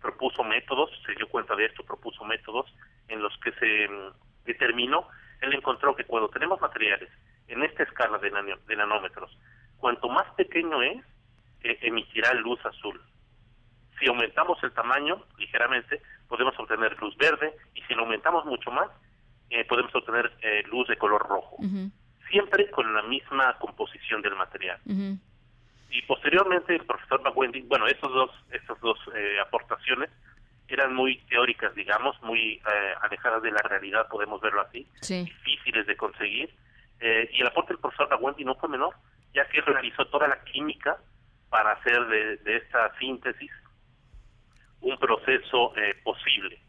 propuso métodos, se dio cuenta de esto, propuso métodos en los que se em, determinó, él encontró que cuando tenemos materiales en esta escala de, de nanómetros, cuanto más pequeño es, eh, emitirá luz azul. Si aumentamos el tamaño ligeramente, podemos obtener luz verde y si lo aumentamos mucho más, eh, podemos obtener eh, luz de color rojo. Siempre con la misma composición del material. Y posteriormente el profesor McWendy, bueno, estos dos, estas dos aportaciones eran muy teóricas, digamos, muy alejadas de la realidad, podemos verlo así, difíciles de conseguir. Y el aporte del profesor McWendy no fue menor ya que realizó toda la química para hacer de, esta síntesis un proceso eh, posible.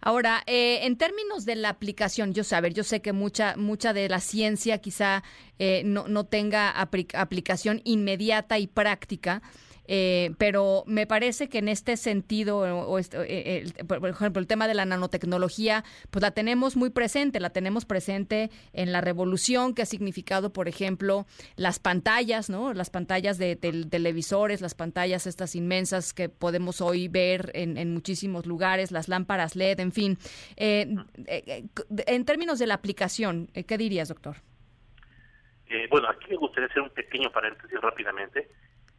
Ahora, eh, en términos de la aplicación, yo sé, yo sé que mucha, mucha de la ciencia quizá eh, no, no tenga aplicación inmediata y práctica, eh, pero me parece que en este sentido, o, eh, por ejemplo, el tema de la nanotecnología, pues la tenemos muy presente, la tenemos presente en la revolución que ha significado, por ejemplo, las pantallas, ¿no? Las pantallas de, televisores, las pantallas estas inmensas que podemos hoy ver en, muchísimos lugares, las lámparas LED, en fin. Eh, en términos de la aplicación, ¿qué dirías, doctor? bueno, aquí me gustaría hacer un pequeño paréntesis rápidamente.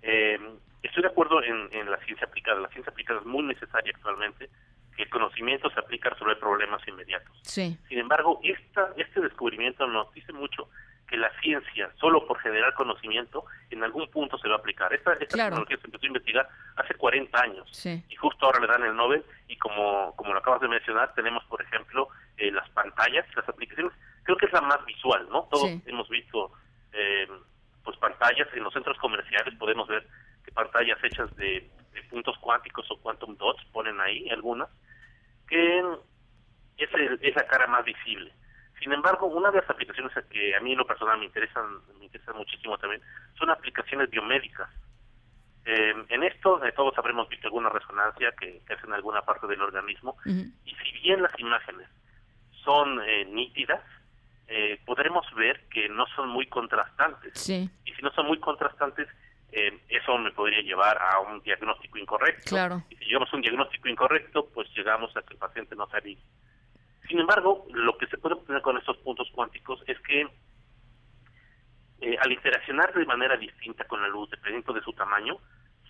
Eh, estoy de acuerdo en, la ciencia aplicada. La ciencia aplicada es muy necesaria actualmente, que el conocimiento se aplica a resolver problemas inmediatos. Sin embargo, esta, este descubrimiento nos dice mucho que la ciencia, solo por generar conocimiento, en algún punto se va a aplicar. Esta, esta tecnología se empezó a investigar hace 40 años y justo ahora le dan el Nobel y como, como lo acabas de mencionar, tenemos, por ejemplo, eh, las pantallas, las aplicaciones, creo que es la más visual, ¿no? Todos hemos visto eh, pues pantallas en los centros comerciales, podemos ver pantallas hechas de, puntos cuánticos o quantum dots ponen ahí algunas, que es, es la cara más visible. Sin embargo, una de las aplicaciones que a mí en lo personal me interesan, me interesan muchísimo también, son aplicaciones biomédicas. Eh, en esto eh, todos habremos visto alguna resonancia que, que hace en alguna parte del organismo y si bien las imágenes son eh, nítidas, eh, podremos ver que no son muy contrastantes. Sí. Y si no son muy contrastantes, eh, eso me podría llevar a un diagnóstico incorrecto. Claro. Y si llegamos a un diagnóstico incorrecto, pues llegamos a que el paciente no salga. Sin embargo, lo que se puede obtener con estos puntos cuánticos es que eh, al interaccionar de manera distinta con la luz, dependiendo de su tamaño,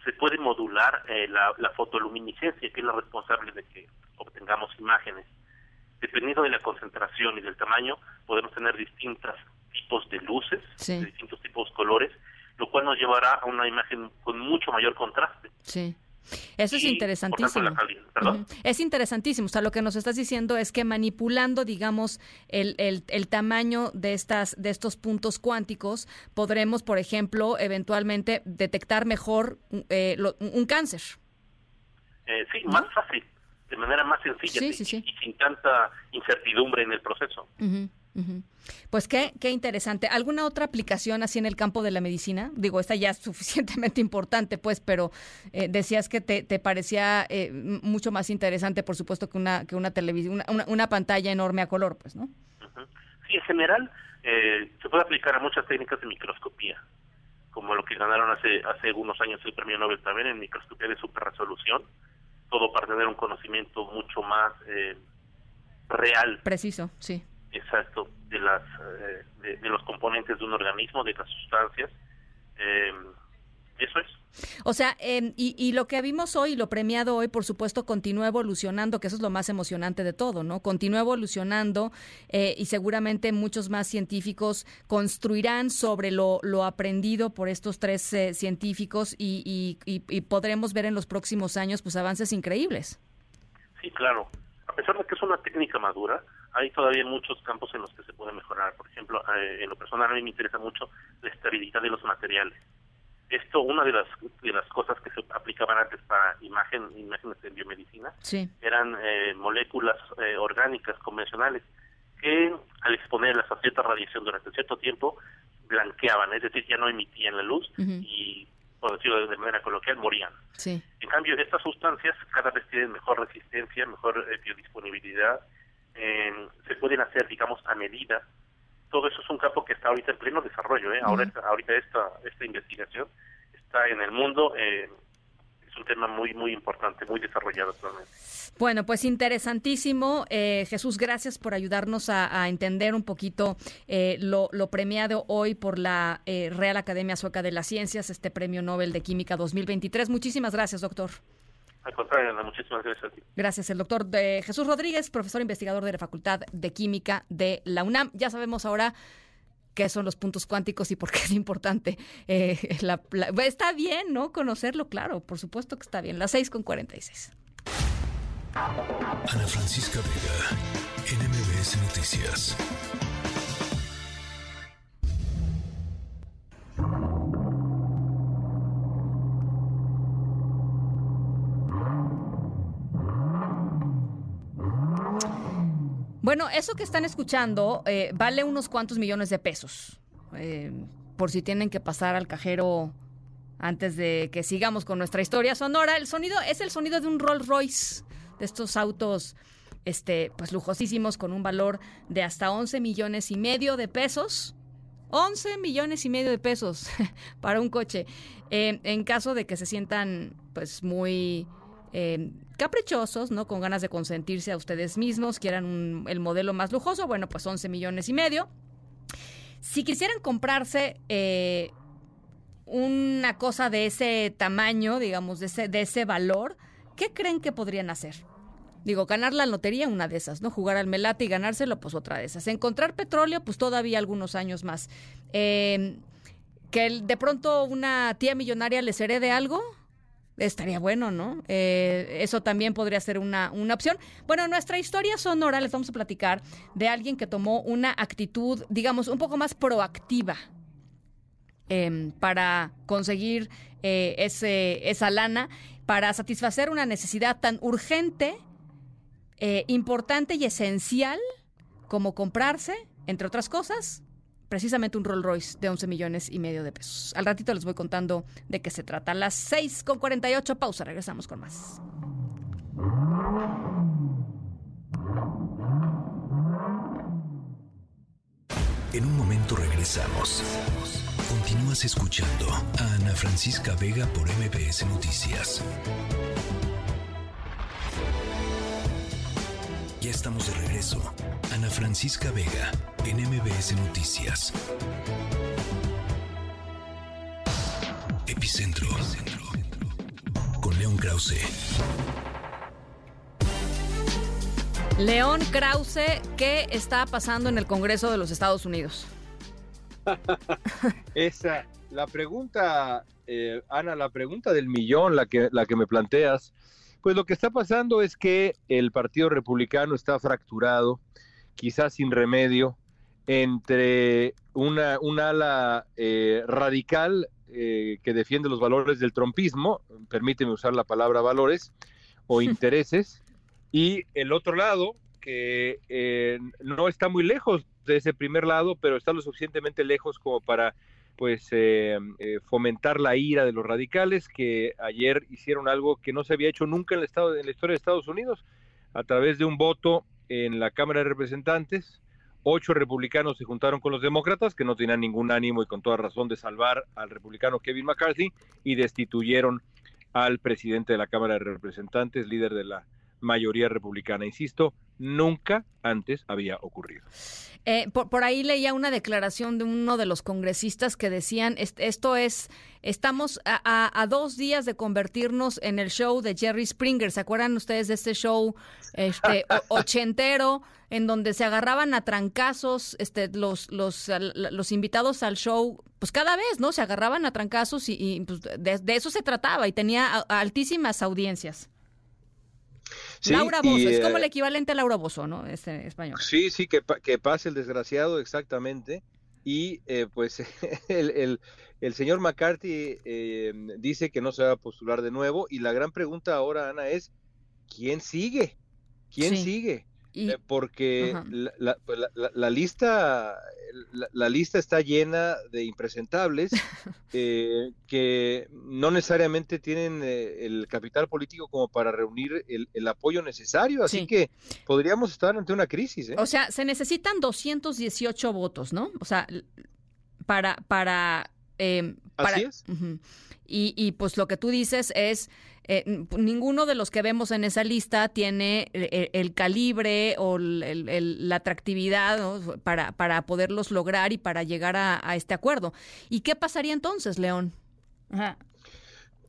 se puede modular eh, la, la fotoluminiscencia, que es la responsable de que obtengamos imágenes. Dependiendo de la concentración y del tamaño, podemos tener distintos tipos de luces, Sí. de distintos tipos de colores, lo cual nos llevará a una imagen con mucho mayor contraste. Sí. Eso es Y, interesantísimo. Es interesantísimo. O sea, lo que nos estás diciendo es que manipulando, digamos, el, el, el tamaño de estas, de estos puntos cuánticos, podremos, por ejemplo, eventualmente detectar mejor eh, lo- un cáncer. Eh, sí, más fácil, de manera más sencilla Sí, sí, sí. y sin tanta incertidumbre en el proceso. Pues qué, qué interesante. ¿Alguna otra aplicación así en el campo de la medicina? Digo, esta ya es suficientemente importante, pues, pero eh, decías que te, te parecía eh, mucho más interesante, por supuesto, que una, que una televisión, una, una, una pantalla enorme a color, pues, ¿no? Sí, en general eh, se puede aplicar a muchas técnicas de microscopía, como lo que ganaron hace hace algunos años el premio Nobel también en microscopía de superresolución, todo para tener un conocimiento mucho más eh, real, Preciso, sí. Exacto, de las eh, de, de los componentes de un organismo, de las sustancias. Eh, eso es. O sea, eh, y, y lo que vimos hoy, lo premiado hoy, por supuesto, continúa evolucionando, que eso es lo más emocionante de todo, ¿no? Continúa evolucionando eh, y seguramente muchos más científicos construirán sobre lo, lo aprendido por estos tres eh, científicos y, y- y- y podremos ver en los próximos años pues avances increíbles. Sí, claro. A pesar de que es una técnica madura, hay todavía muchos campos en los que se puede mejorar. Por ejemplo, eh, en lo personal a mí me interesa mucho la estabilidad de los materiales. Esto, una de las de las cosas que se aplicaban antes para imagen, imágenes en biomedicina, Sí. eran eh, moléculas eh, orgánicas convencionales que al exponerlas a cierta radiación durante cierto tiempo blanqueaban, es decir, ya no emitían la luz y, por decirlo de manera coloquial, morían. Sí. En cambio, estas sustancias cada vez tienen mejor resistencia, mejor eh, biodisponibilidad, eh, se pueden hacer, digamos, a medida. Todo eso es un campo que está ahorita en pleno desarrollo. ¿eh? Ahora, ahorita esta, esta investigación está en el mundo, eh, es un tema muy, muy importante, muy desarrollado actualmente. Bueno, pues interesantísimo. Eh, Jesús, gracias por ayudarnos a, a entender un poquito eh, lo, lo premiado hoy por la eh, Real Academia Sueca de las Ciencias, este Premio Nobel de Química 2023. Muchísimas gracias, doctor. Al contrario, Ana, muchísimas gracias a ti. Gracias, el doctor de Jesús Rodríguez, profesor investigador de la Facultad de Química de la UNAM. Ya sabemos ahora qué son los puntos cuánticos y por qué es importante. eh, la- la- está bien, ¿no? Conocerlo, claro, por supuesto que está bien. Las 6 con 46. Ana Francisca Vega, NMBS Noticias. Bueno, eso que están escuchando eh, vale unos cuantos millones de pesos. Eh, por si tienen que pasar al cajero antes de que sigamos con nuestra historia sonora. El sonido es el sonido de un Rolls Royce, de estos autos este, pues lujosísimos con un valor de hasta 11 millones y medio de pesos. 11 millones y medio de pesos para un coche. Eh, en caso de que se sientan pues muy caprichosos, ¿no? Con ganas de consentirse a ustedes mismos, quieran un- el modelo más lujoso, bueno, pues 11 millones y medio. Si quisieran comprarse eh, una cosa de ese tamaño, digamos, de ese, de ese valor, ¿qué creen que podrían hacer? Digo, ganar la lotería, una de esas, ¿no? Jugar al melate y ganárselo, pues otra de esas. Encontrar petróleo, pues todavía algunos años más. Eh, que de pronto una tía millonaria les herede algo, estaría bueno, ¿no? Eh, eso también podría ser una, una opción. Bueno, nuestra historia sonora les vamos a platicar de alguien que tomó una actitud, digamos, un poco más proactiva em, para conseguir eh, ese, esa lana, para satisfacer una necesidad tan urgente, eh, importante y esencial como comprarse, entre otras cosas, precisamente un Rolls Royce de 11 millones y medio de pesos. Al ratito les voy contando de qué se trata. Las 6 con 48, pausa, regresamos con más. En un momento regresamos. Continúas escuchando a Ana Francisca Vega por MBS Noticias. Estamos de regreso. Ana Francisca Vega en MBS Noticias. Epicentro. Con León Krause. León Krause, ¿qué está pasando en el Congreso de los Estados Unidos? Esa, la pregunta, eh, Ana, la pregunta del millón, la que, la que me planteas, pues lo que está pasando es que el Partido Republicano está fracturado, quizás sin remedio, entre una, un ala eh, radical eh, que defiende los valores del trompismo, permíteme usar la palabra valores, o intereses, y el otro lado, que eh, no está muy lejos de ese primer lado, pero está lo suficientemente lejos como para pues eh, eh, fomentar la ira de los radicales que ayer hicieron algo que no se había hecho nunca en, el estado, en la historia de Estados Unidos a través de un voto en la Cámara de Representantes. Ocho republicanos se juntaron con los demócratas, que no tenían ningún ánimo y con toda razón de salvar al republicano Kevin McCarthy, y destituyeron al presidente de la Cámara de Representantes, líder de la mayoría republicana. Insisto, nunca antes había ocurrido. Eh, por, por, ahí leía una declaración de uno de los congresistas que decían, esto es, estamos a, a, a, dos días de convertirnos en el show de Jerry Springer. ¿Se acuerdan ustedes de este show este, ochentero en donde se agarraban a trancazos este, los, los, los invitados al show? Pues cada vez, ¿no? Se agarraban a trancazos y, y pues de, de, eso se trataba y tenía altísimas audiencias. Sí, Laura Bozo, y, es como el equivalente a Laura Bozo, ¿no? Este español. Sí, sí, que, que pase el desgraciado, exactamente. Y eh, pues el, el, el, señor McCarthy eh, dice que no se va a postular de nuevo. Y la gran pregunta ahora, Ana, es: ¿quién sigue? ¿Quién sí. sigue? Y, eh, porque la, pues, la, la, la, lista la, lista está llena de impresentables eh, que no necesariamente tienen eh, el capital político como para reunir el, el apoyo necesario, así sí. que podríamos estar ante una crisis. O sea, se necesitan 218 votos, ¿no? O sea, para para, para así es. Uh -huh. y, y pues lo que tú dices es eh, ninguno de los que vemos en esa lista tiene el, el calibre o el, el, la atractividad ¿no? para, para poderlos lograr y para llegar a, a, este acuerdo. ¿Y qué pasaría entonces, León? Ajá.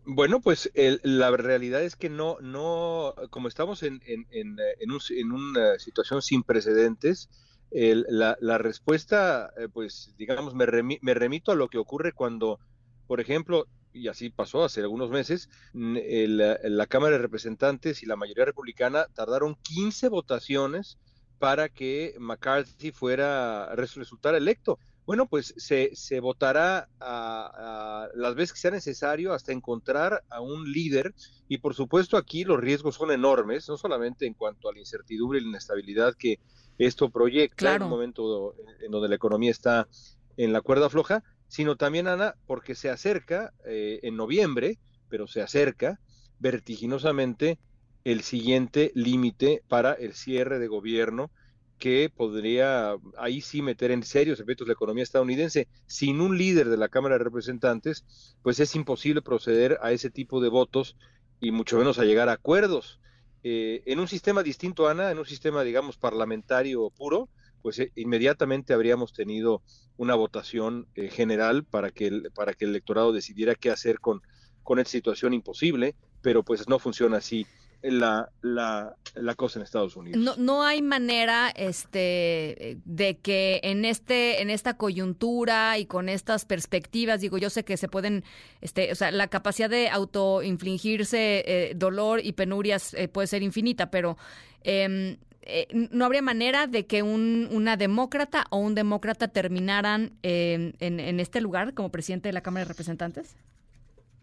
Bueno, pues el, la realidad es que no, no, como estamos en, en, en, en, un, en una situación sin precedentes, el, la, respuesta, eh, pues digamos, me, remi, me remito a lo que ocurre cuando, por ejemplo, y así pasó hace algunos meses, el, la Cámara de Representantes y la mayoría republicana tardaron 15 votaciones para que McCarthy fuera, resultara electo. Bueno, pues se, se votará las veces que sea necesario hasta encontrar a un líder y por supuesto aquí los riesgos son enormes, no solamente en cuanto a la incertidumbre y la inestabilidad que esto proyecta claro. en un momento en donde la economía está en la cuerda floja, sino también, Ana, porque se acerca eh, en noviembre, pero se acerca vertiginosamente el siguiente límite para el cierre de gobierno que podría ahí sí meter en serios efectos la economía estadounidense. Sin un líder de la Cámara de Representantes, pues es imposible proceder a ese tipo de votos y mucho menos a llegar a acuerdos. Eh, en un sistema distinto, Ana, en un sistema, digamos, parlamentario puro, pues eh, inmediatamente habríamos tenido una votación eh, general para que, el, para que el electorado decidiera qué hacer con, con esta situación imposible, pero pues no funciona así la, la, la, cosa en Estados Unidos. No, no hay manera este, de que en, este, en esta coyuntura y con estas perspectivas, digo, yo sé que se pueden, este, o sea, la capacidad de autoinfligirse eh, dolor y penurias eh, puede ser infinita, pero eh, eh, no habría manera de que un, una demócrata o un demócrata terminaran eh, en, en, este lugar como presidente de la Cámara de Representantes?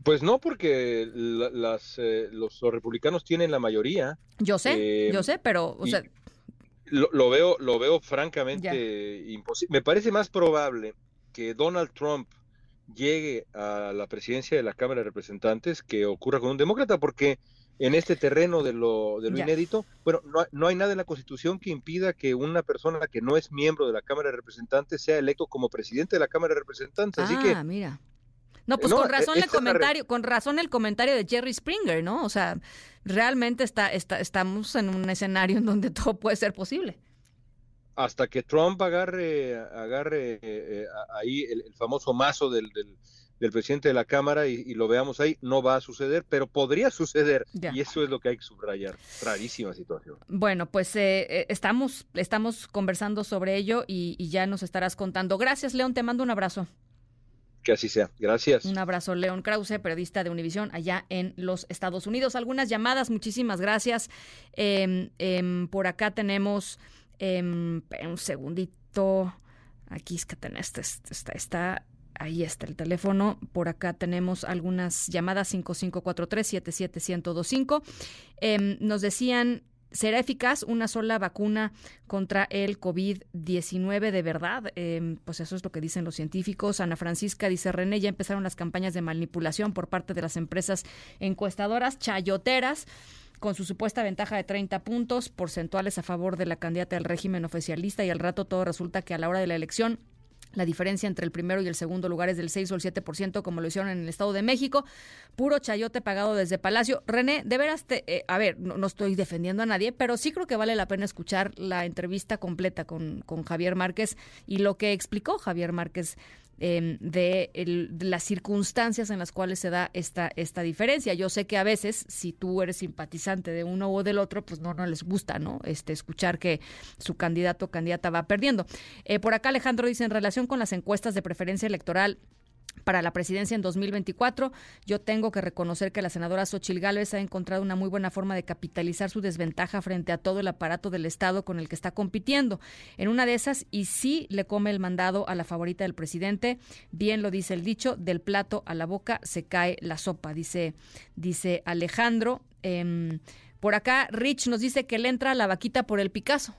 Pues no, porque la, las, eh, los, los, republicanos tienen la mayoría. Yo sé, yo sé, pero... O sea... lo, veo, lo veo francamente imposible. Me parece más probable que Donald Trump llegue a la presidencia de la Cámara de Representantes que ocurra con un demócrata, porque en este terreno de lo, de lo inédito, bueno, no, no, hay nada en la Constitución que impida que una persona que no es miembro de la Cámara de Representantes sea electo como presidente de la Cámara de Representantes. Así que, ah, mira. No, pues con razón el comentario, con razón el comentario de Jerry Springer, ¿no? O sea, realmente está, está, estamos en un escenario en donde todo puede ser posible hasta que Trump agarre, agarre eh, eh, ahí el, famoso mazo del, del, presidente de la Cámara y, lo veamos ahí, no va a suceder, pero podría suceder y eso es lo que hay que subrayar. Rarísima situación. Bueno, pues eh, estamos, estamos conversando sobre ello y, y ya nos estarás contando. Gracias, León, te mando un abrazo. Que así sea. Gracias. Un abrazo, León Krause, periodista de Univisión, allá en los Estados Unidos. Algunas llamadas, muchísimas gracias. Em, em, por acá tenemos Em, un segundito. Aquí es que tenés, este, está, está, ahí está el teléfono. Por acá tenemos algunas llamadas 5543-77125. Eh, nos decían ¿Será eficaz una sola vacuna contra el COVID-19 de verdad? Em, pues eso es lo que dicen los científicos. Ana Francisca dice, René, ya empezaron las campañas de manipulación por parte de las empresas encuestadoras chayoteras con su supuesta ventaja de 30 puntos porcentuales a favor de la candidata del régimen oficialista y al rato todo resulta que a la hora de la elección la diferencia entre el primero y el segundo lugar es del 6 o el 7%, como lo hicieron en el Estado de México. Puro chayote pagado desde Palacio. René, de veras, te, eh, a ver, no, estoy defendiendo a nadie, pero sí creo que vale la pena escuchar la entrevista completa con, con Javier Márquez y lo que explicó Javier Márquez Em, de, las circunstancias en las cuales se da esta, esta diferencia. Yo sé que a veces, si tú eres simpatizante de uno o del otro, pues no, no les gusta, ¿no? Este, escuchar que su candidato o candidata va perdiendo. Eh, por acá Alejandro dice, en relación con las encuestas de preferencia electoral, para la presidencia en 2024. Yo tengo que reconocer que la senadora Xochil Gálvez ha encontrado una muy buena forma de capitalizar su desventaja frente a todo el aparato del Estado con el que está compitiendo. En una de esas, y sí le come el mandado a la favorita del presidente, bien lo dice el dicho, del plato a la boca se cae la sopa, dice, dice Alejandro. Em, por acá, Rich nos dice que le entra la vaquita por el Picasso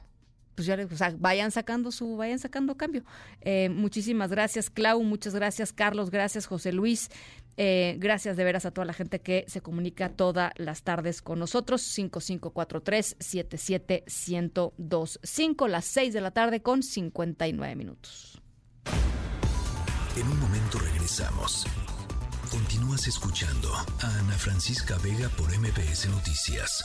pues ya, o sea, vayan sacando su, vayan sacando cambio. Eh, muchísimas gracias, Clau, muchas gracias, Carlos, gracias, José Luis. Eh, gracias de veras a toda la gente que se comunica todas las tardes con nosotros. 5543-771025, las 6 de la tarde con 59 minutos. En un momento regresamos. Continúas escuchando a Ana Francisca Vega por MPS Noticias.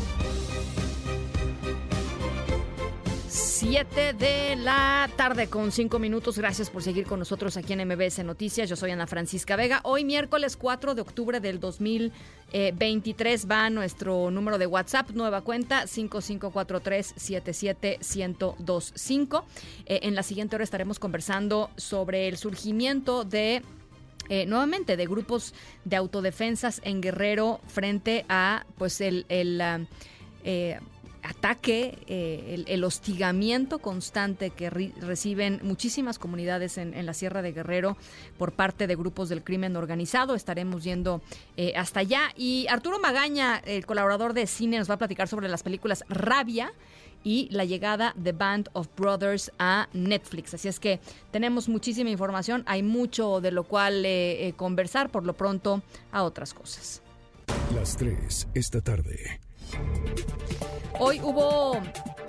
7 de la tarde con 5 minutos. Gracias por seguir con nosotros aquí en MBS Noticias. Yo soy Ana Francisca Vega. Hoy miércoles 4 de octubre del 2023 va nuestro número de WhatsApp, nueva cuenta 5543-77125. Eh, en la siguiente hora estaremos conversando sobre el surgimiento de eh, nuevamente de grupos de autodefensas en Guerrero frente a pues el, el eh, ataque, eh, el, hostigamiento constante que reciben muchísimas comunidades en, la Sierra de Guerrero por parte de grupos del crimen organizado. Estaremos yendo eh, hasta allá. Y Arturo Magaña, el colaborador de cine, nos va a platicar sobre las películas Rabia y la llegada de Band of Brothers a Netflix. Así es que tenemos muchísima información, hay mucho de lo cual eh, conversar, por lo pronto a otras cosas. Las tres esta tarde. Hoy hubo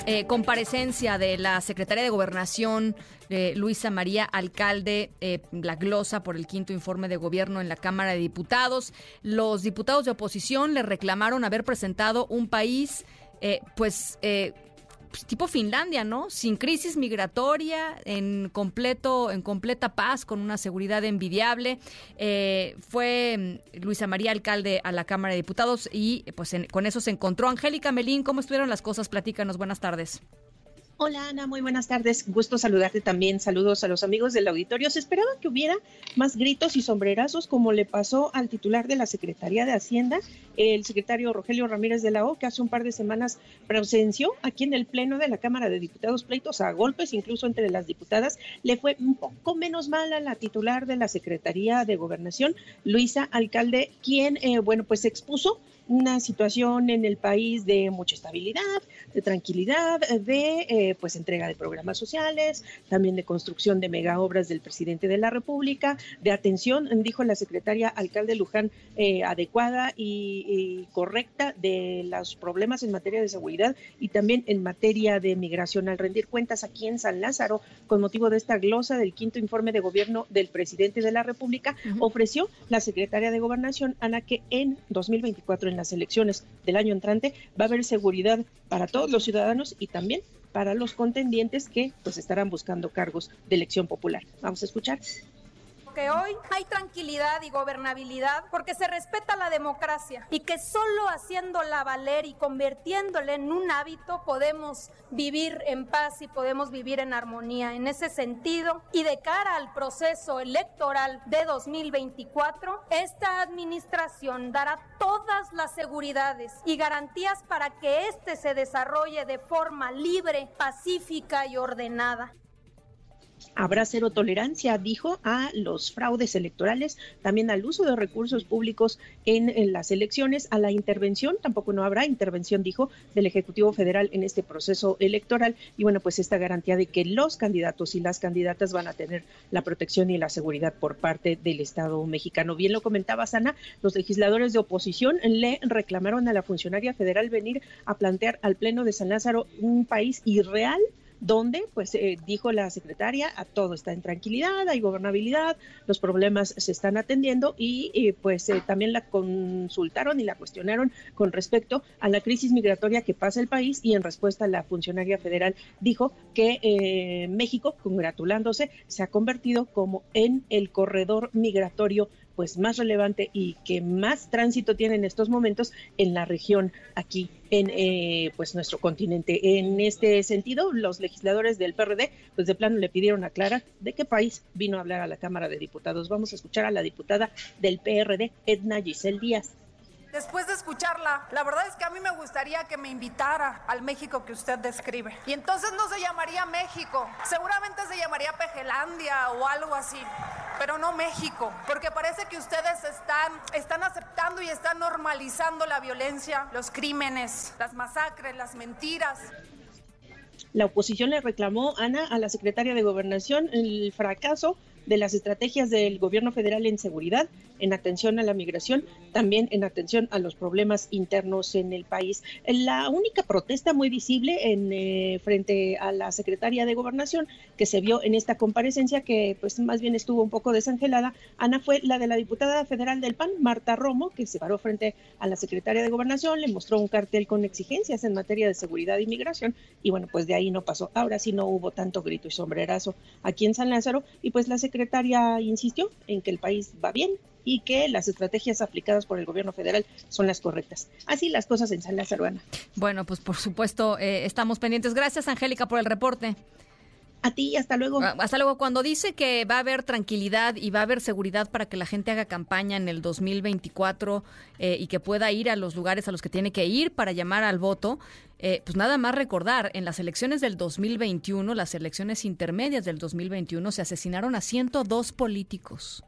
eh, comparecencia de la secretaria de Gobernación, eh, Luisa María Alcalde, eh, la glosa por el quinto informe de gobierno en la Cámara de Diputados. Los diputados de oposición le reclamaron haber presentado un país, pues pues, tipo Finlandia, ¿no? Sin crisis migratoria, en completo, en completa paz, con una seguridad envidiable. Eh, fue mm, Luisa María alcalde a la Cámara de Diputados y pues con eso se encontró. Angélica Melín, ¿cómo estuvieron las cosas? Platícanos, buenas tardes. Hola Ana, muy buenas tardes. Gusto saludarte también. Saludos a los amigos del auditorio. Se esperaba que hubiera más gritos y sombrerazos como le pasó al titular de la Secretaría de Hacienda, el secretario Rogelio Ramírez de la O, que hace un par de semanas presenció aquí en el Pleno de la Cámara de Diputados pleitos a golpes, incluso entre las diputadas. Le fue un poco menos mal a la titular de la Secretaría de Gobernación, Luisa Alcalde, quien, eh, bueno, pues expuso una situación en el país de mucha estabilidad, de tranquilidad, de eh, pues entrega de programas sociales, también de construcción de mega obras del presidente de la República, de atención, dijo la secretaria alcalde Luján, eh, adecuada y, correcta de los problemas en materia de seguridad y también en materia de migración. Al rendir cuentas aquí en San Lázaro, con motivo de esta glosa del quinto informe de gobierno del presidente de la República, ofreció la secretaria de Gobernación, Ana, que en 2024 en las elecciones del año entrante va a haber seguridad para todos los ciudadanos y también para los contendientes que pues estarán buscando cargos de elección popular. Vamos a escuchar que hoy hay tranquilidad y gobernabilidad porque se respeta la democracia y que solo haciéndola valer y convirtiéndola en un hábito podemos vivir en paz y podemos vivir en armonía. En ese sentido y de cara al proceso electoral de 2024, esta administración dará todas las seguridades y garantías para que éste se desarrolle de forma libre, pacífica y ordenada. Habrá cero tolerancia, dijo, a los fraudes electorales, también al uso de recursos públicos en, las elecciones, a la intervención, tampoco no habrá intervención, dijo, del Ejecutivo Federal en este proceso electoral. Y bueno, pues esta garantía de que los candidatos y las candidatas van a tener la protección y la seguridad por parte del Estado mexicano. Bien lo comentaba Sana, los legisladores de oposición le reclamaron a la funcionaria federal venir a plantear al Pleno de San Lázaro un país irreal donde, pues, eh, dijo la secretaria, a todo está en tranquilidad, hay gobernabilidad, los problemas se están atendiendo y, eh, pues, eh, también la consultaron y la cuestionaron con respecto a la crisis migratoria que pasa el país y en respuesta la funcionaria federal dijo que México, congratulándose, se ha convertido como en el corredor migratorio pues más relevante y que más tránsito tiene en estos momentos en la región aquí en eh, pues nuestro continente. En este sentido, los legisladores del PRD pues de plano le pidieron a Clara de qué país vino a hablar a la Cámara de Diputados. Vamos a escuchar a la diputada del PRD, Edna Giselle Díaz después de escucharla, la verdad es que a mí me gustaría que me invitara al México que usted describe. Y entonces no se llamaría México, seguramente se llamaría Pejelandia o algo así, pero no México, porque parece que ustedes están, están aceptando y están normalizando la violencia, los crímenes, las masacres, las mentiras. La oposición le reclamó, Ana, a la secretaria de Gobernación el fracaso de las estrategias del gobierno federal en seguridad, en atención a la migración, también en atención a los problemas internos en el país. La única protesta muy visible eh, frente a la secretaria de Gobernación que se vio en esta comparecencia, que pues más bien estuvo un poco desangelada, Ana, fue la de la diputada federal del PAN, Marta Romo, que se paró frente a la secretaria de Gobernación, le mostró un cartel con exigencias en materia de seguridad y migración, y bueno, pues de ahí no pasó. Ahora sí no hubo tanto grito y sombrerazo aquí en San Lázaro, y pues la secretaria insistió en que el país va bien y que las estrategias aplicadas por el gobierno federal son las correctas. Así las cosas en San Lázaro. Bueno, pues por supuesto eh, estamos pendientes. Gracias, Angélica, por el reporte. A ti, hasta luego. Ah, hasta luego. Cuando dice que va a haber tranquilidad y va a haber seguridad para que la gente haga campaña en el 2024 eh, y que pueda ir a los lugares a los que tiene que ir para llamar al voto, eh, pues nada más recordar, en las elecciones del 2021, las elecciones intermedias del 2021, se asesinaron a 102 políticos.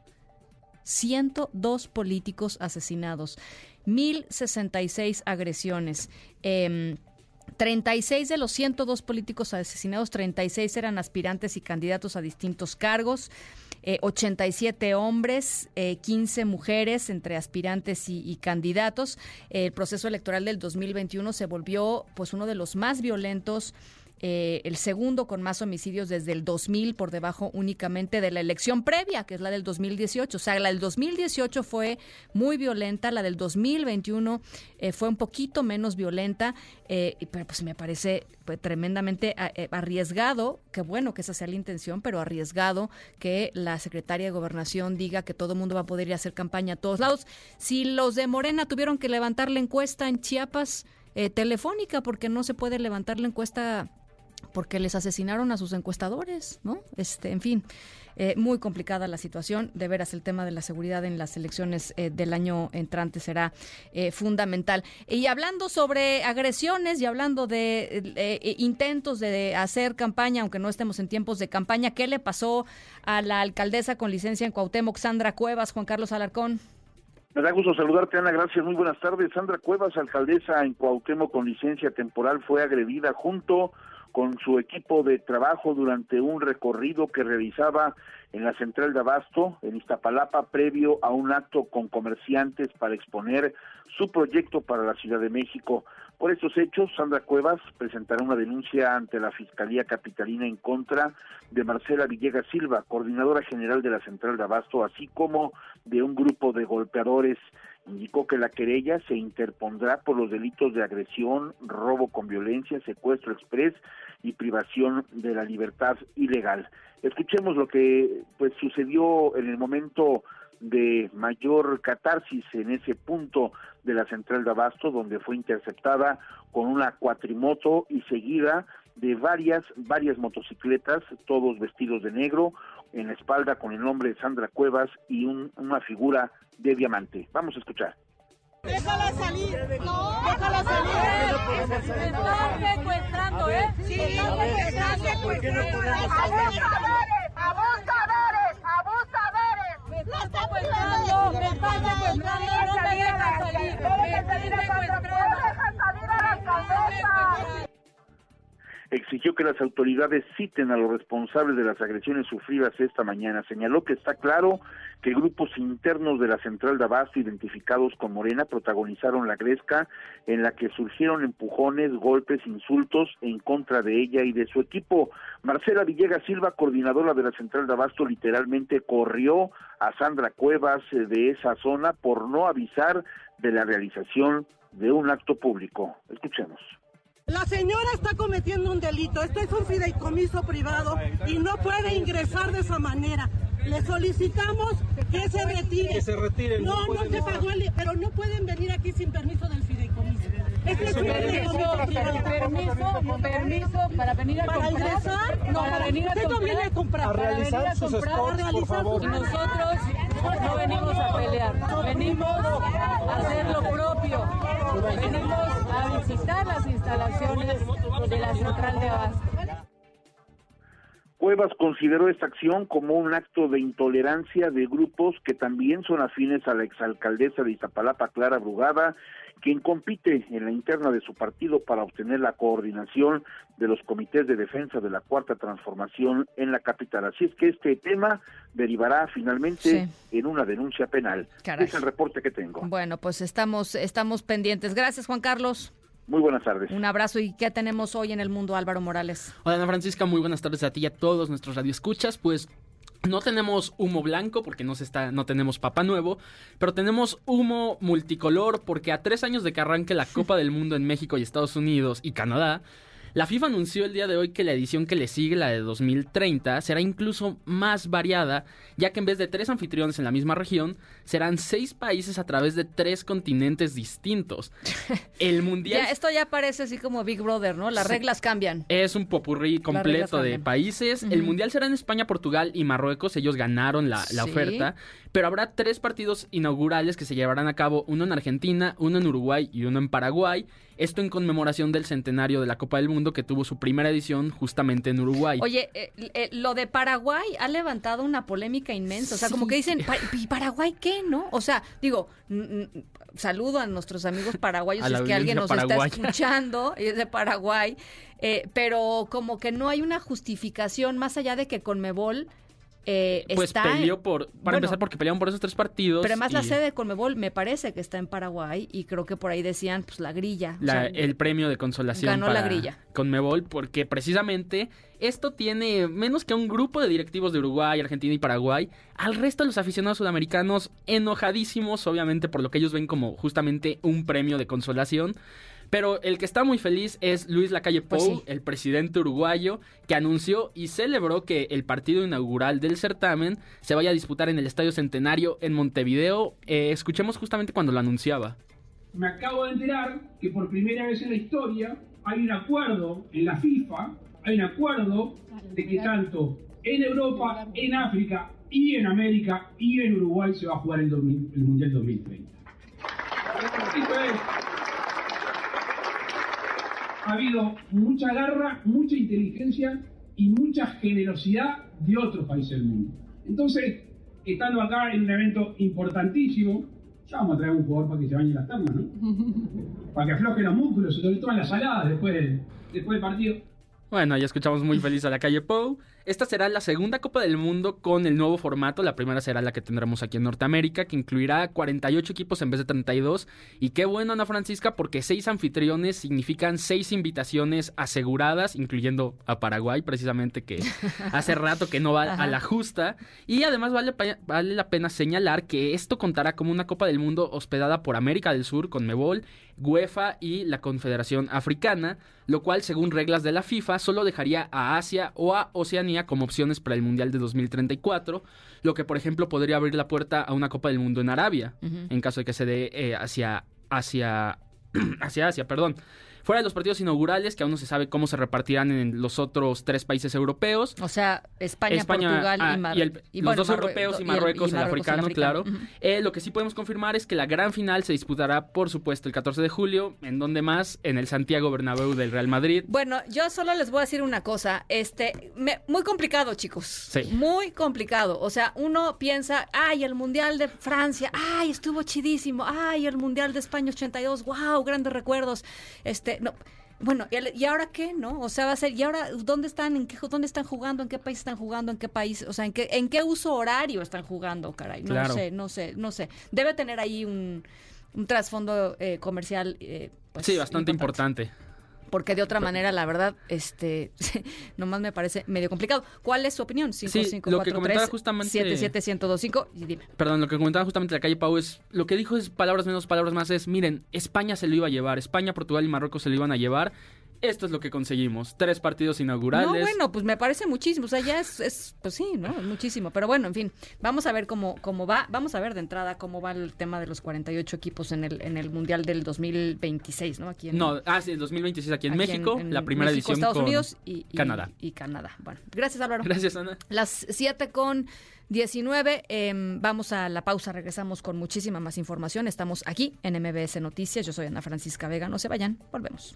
102 políticos asesinados, 1.066 agresiones. 36 em, de los 102 políticos asesinados, 36 eran aspirantes y candidatos a distintos cargos. 87 eh, hombres, 15 eh, mujeres entre aspirantes y, candidatos. el proceso electoral del 2021 se volvió pues uno de los más violentos eh, el segundo con más homicidios desde el 2000, por debajo únicamente de la elección previa, que es la del 2018. O sea, la del 2018 fue muy violenta, la del 2021 eh, fue un poquito menos violenta, eh, pero pues me parece pues, tremendamente arriesgado, que bueno que esa sea la intención, pero arriesgado que la secretaria de Gobernación diga que todo el mundo va a poder ir a hacer campaña a todos lados. Si los de Morena tuvieron que levantar la encuesta en Chiapas, telefónica porque no se puede levantar la encuesta porque les asesinaron a sus encuestadores, ¿no? Este, en fin, eh, muy complicada la situación. De veras, el tema de la seguridad en las elecciones eh, del año entrante será eh, fundamental. Y hablando sobre agresiones y hablando de intentos de hacer campaña, aunque no estemos en tiempos de campaña, ¿qué le pasó a la alcaldesa con licencia en Cuauhtémoc, Sandra Cuevas, Juan Carlos Alarcón? Me da gusto saludarte, Ana. Gracias. Muy buenas tardes. Sandra Cuevas, alcaldesa en Cuauhtémoc con licencia temporal, fue agredida junto con su equipo de trabajo durante un recorrido que realizaba en la central de Abasto, en Iztapalapa, previo a un acto con comerciantes para exponer su proyecto para la Ciudad de México. Por estos hechos, Sandra Cuevas presentará una denuncia ante la Fiscalía Capitalina en contra de Marcela Villegas Silva, coordinadora general de la central de Abasto, así como de un grupo de golpeadores indicó que la querella se interpondrá por los delitos de agresión, robo con violencia, secuestro express y privación de la libertad ilegal. Escuchemos lo que pues sucedió en el momento de mayor catarsis en ese punto de la central de Abasto, donde fue interceptada con una cuatrimoto y seguida de varias, varias motocicletas, todos vestidos de negro, en la espalda con el nombre de Sandra Cuevas y una figura de diamante. Vamos a escuchar. Déjala salir. No, déjala salir. Me están secuestrando, ¿eh? Sí, me están secuestrando. Abusadores, abusadores, abusadores. Me están secuestrando, me están secuestrando, no me dejan salir. No dejan salir a la cabeza exigió que las autoridades citen a los responsables de las agresiones sufridas esta mañana. Señaló que está claro que grupos internos de la central de Abasto, identificados con Morena, protagonizaron la gresca en la que surgieron empujones, golpes, insultos en contra de ella y de su equipo. Marcela Villegas Silva, coordinadora de la central de Abasto, literalmente corrió a Sandra Cuevas eh, de esa zona por no avisar de la realización de un acto público. Escuchemos. La señora está cometiendo un delito. Esto es un fideicomiso privado y no puede ingresar de esa manera. Le solicitamos que se retire. Que se retire. No, no, se pagó el... Pero no pueden venir aquí sin permiso del fideicomiso. Este es un fideicomiso privado. Permiso, permiso para venir a ¿Para comprar. ingresar? No, para venir a usted no comprar. viene a comprar. A para realizar venir a sus comprar, spots, a realizar por favor. sus- Y nosotros no venimos a pelear, venimos a hacer lo propio. Venimos a visitar las instalaciones de la central de. Cuevas consideró esta acción como un acto de intolerancia de grupos que también son afines a la exalcaldesa de Iztapalapa, Clara Brugada, quien compite en la interna de su partido para obtener la coordinación de los comités de defensa de la Cuarta Transformación en la capital. Así es que este tema derivará finalmente en una denuncia penal. Caray. Es el reporte que tengo. Bueno, pues estamos, estamos pendientes. Gracias, Juan Carlos. Muy buenas tardes. Un abrazo. ¿Y qué tenemos hoy en el mundo, Álvaro Morales? Hola Ana Francisca, muy buenas tardes a ti y a todos nuestros radioescuchas. Pues no tenemos humo blanco porque no, se está, no tenemos Papá Nuevo, pero tenemos humo multicolor porque a tres años de que arranque la Copa del Mundo en México y Estados Unidos y Canadá, la FIFA anunció el día de hoy que la edición que le sigue, la de 2030, será incluso más variada, ya que en vez de tres anfitriones en la misma región, serán seis países a través de tres continentes distintos. El Mundial... Ya, esto ya parece así como Big Brother, ¿no? Las Sí. reglas cambian. Es un popurrí completo de países. El. Mundial será en España, Portugal y Marruecos. Ellos ganaron la, la Sí. oferta. Pero habrá tres partidos inaugurales que se llevarán a cabo, uno en Argentina, uno en Uruguay y uno en Paraguay. Esto en conmemoración del centenario de la Copa del Mundo que tuvo su primera edición justamente en Uruguay. Oye, eh, eh, lo de Paraguay ha levantado una polémica inmensa. O sea, como que dicen, "Pa- ¿y Paraguay qué, no? O sea, digo, saludo a nuestros amigos paraguayos si es que alguien nos paraguaya. está escuchando y es de Paraguay. eh, pero como que no hay una justificación más allá de que Conmebol eh, pues está... peleó por, para bueno, empezar porque pelearon por esos tres partidos. Pero además la sede de Conmebol me parece que está en Paraguay y creo que por ahí decían, pues la grilla. o la- sea, el premio de consolación ganó la grilla. Conmebol porque precisamente esto tiene menos que un grupo de directivos de Uruguay, Argentina y Paraguay, al resto de los aficionados sudamericanos enojadísimos, obviamente por lo que ellos ven como justamente un premio de consolación. Pero el que está muy feliz es Luis Lacalle Pou, Pues sí. el presidente uruguayo, que anunció y celebró que el partido inaugural del certamen se vaya a disputar en el Estadio Centenario en Montevideo. Eh, escuchemos justamente cuando lo anunciaba. Me acabo de enterar que por primera vez en la historia hay un acuerdo en la FIFA hay un acuerdo de que tanto en Europa, en África y en América y en Uruguay se va a jugar el, 2000 el Mundial 2030. Esto es, ha habido mucha garra, mucha inteligencia y mucha generosidad de otros países del mundo. Entonces, estando acá en un evento importantísimo, ya vamos a traer un jugador para que se bañe las termas, ¿no? Para que afloje los músculos, sobre todo en las saladas después del, después del partido. Bueno, ya escuchamos muy feliz a la calle Pou. Esta será la segunda Copa del Mundo con el nuevo formato. La primera será la que tendremos aquí en Norteamérica, que incluirá 48 equipos en vez de 32. Y qué bueno, Ana Francisca, porque seis anfitriones significan seis invitaciones aseguradas, incluyendo a Paraguay, precisamente, que hace rato que no va a la justa. Y además vale, vale la pena señalar que esto contará como una Copa del Mundo hospedada por América del Sur, con Mebol, UEFA y la Confederación Africana, lo cual, según reglas de la FIFA, solo dejaría a Asia o a Oceanía como opciones para el Mundial de 2034, lo que, por ejemplo, podría abrir la puerta a una Copa del Mundo en Arabia, en caso de que se dé eh, hacia, hacia, hacia Asia, perdón. Fuera de los partidos inaugurales, que aún no se sabe cómo se repartirán en los otros tres países europeos. O sea, España, Portugal ah, y, Mar- y el- y los bueno, dos europeos y el- Marruecos, el, africano, claro. Eh, lo que sí podemos confirmar es que la gran final se disputará, por supuesto, el 14 de julio. ¿En donde más? En el Santiago Bernabéu del Real Madrid. Bueno, yo solo les voy a decir una cosa, este, me- muy complicado, chicos. Sí. Muy complicado. O sea, uno piensa, ay, el Mundial de Francia, ay, estuvo chidísimo, ay, el Mundial de España 82, wow, grandes recuerdos. Este, no. Bueno, ¿y el- ¿y ahora qué, no? O sea, va a ser, ¿y ahora dónde están? ¿En qué, dónde están jugando? ¿En qué país están jugando? ¿En qué país? O sea, ¿en qué, en qué uso horario están jugando, caray? No Claro. sé, no sé, no sé. Debe tener ahí un, un trasfondo eh, comercial, eh, pues, sí, bastante importante. Porque de otra manera, la verdad, este, nomás me parece medio complicado. ¿Cuál es su opinión? Sí, lo que comentaba justamente- 77125 y dime. Perdón, lo que comentaba justamente la calle Pau es, lo que dijo es palabras menos, palabras más, es, miren, España se lo iba a llevar, España, Portugal y Marruecos se lo iban a llevar. Esto es lo que conseguimos, tres partidos inaugurales. No, bueno, pues me parece muchísimo. O sea, ya es, es pues sí, ¿no? Es muchísimo. Pero bueno, en fin, vamos a ver cómo, cómo va. Vamos a ver de entrada cómo va el tema de los 48 equipos en el, en el Mundial del 2026, ¿no? Aquí en, No, ah, sí, el 2026 aquí en aquí México, en la primera México, edición Estados con Unidos y, y- Canadá. Y Canadá. Bueno, gracias Álvaro. Gracias, Ana. Las 7 con 19, em, vamos a la pausa, regresamos con muchísima más información. Estamos aquí en MBS Noticias. Yo soy Ana Francisca Vega. No se vayan, volvemos.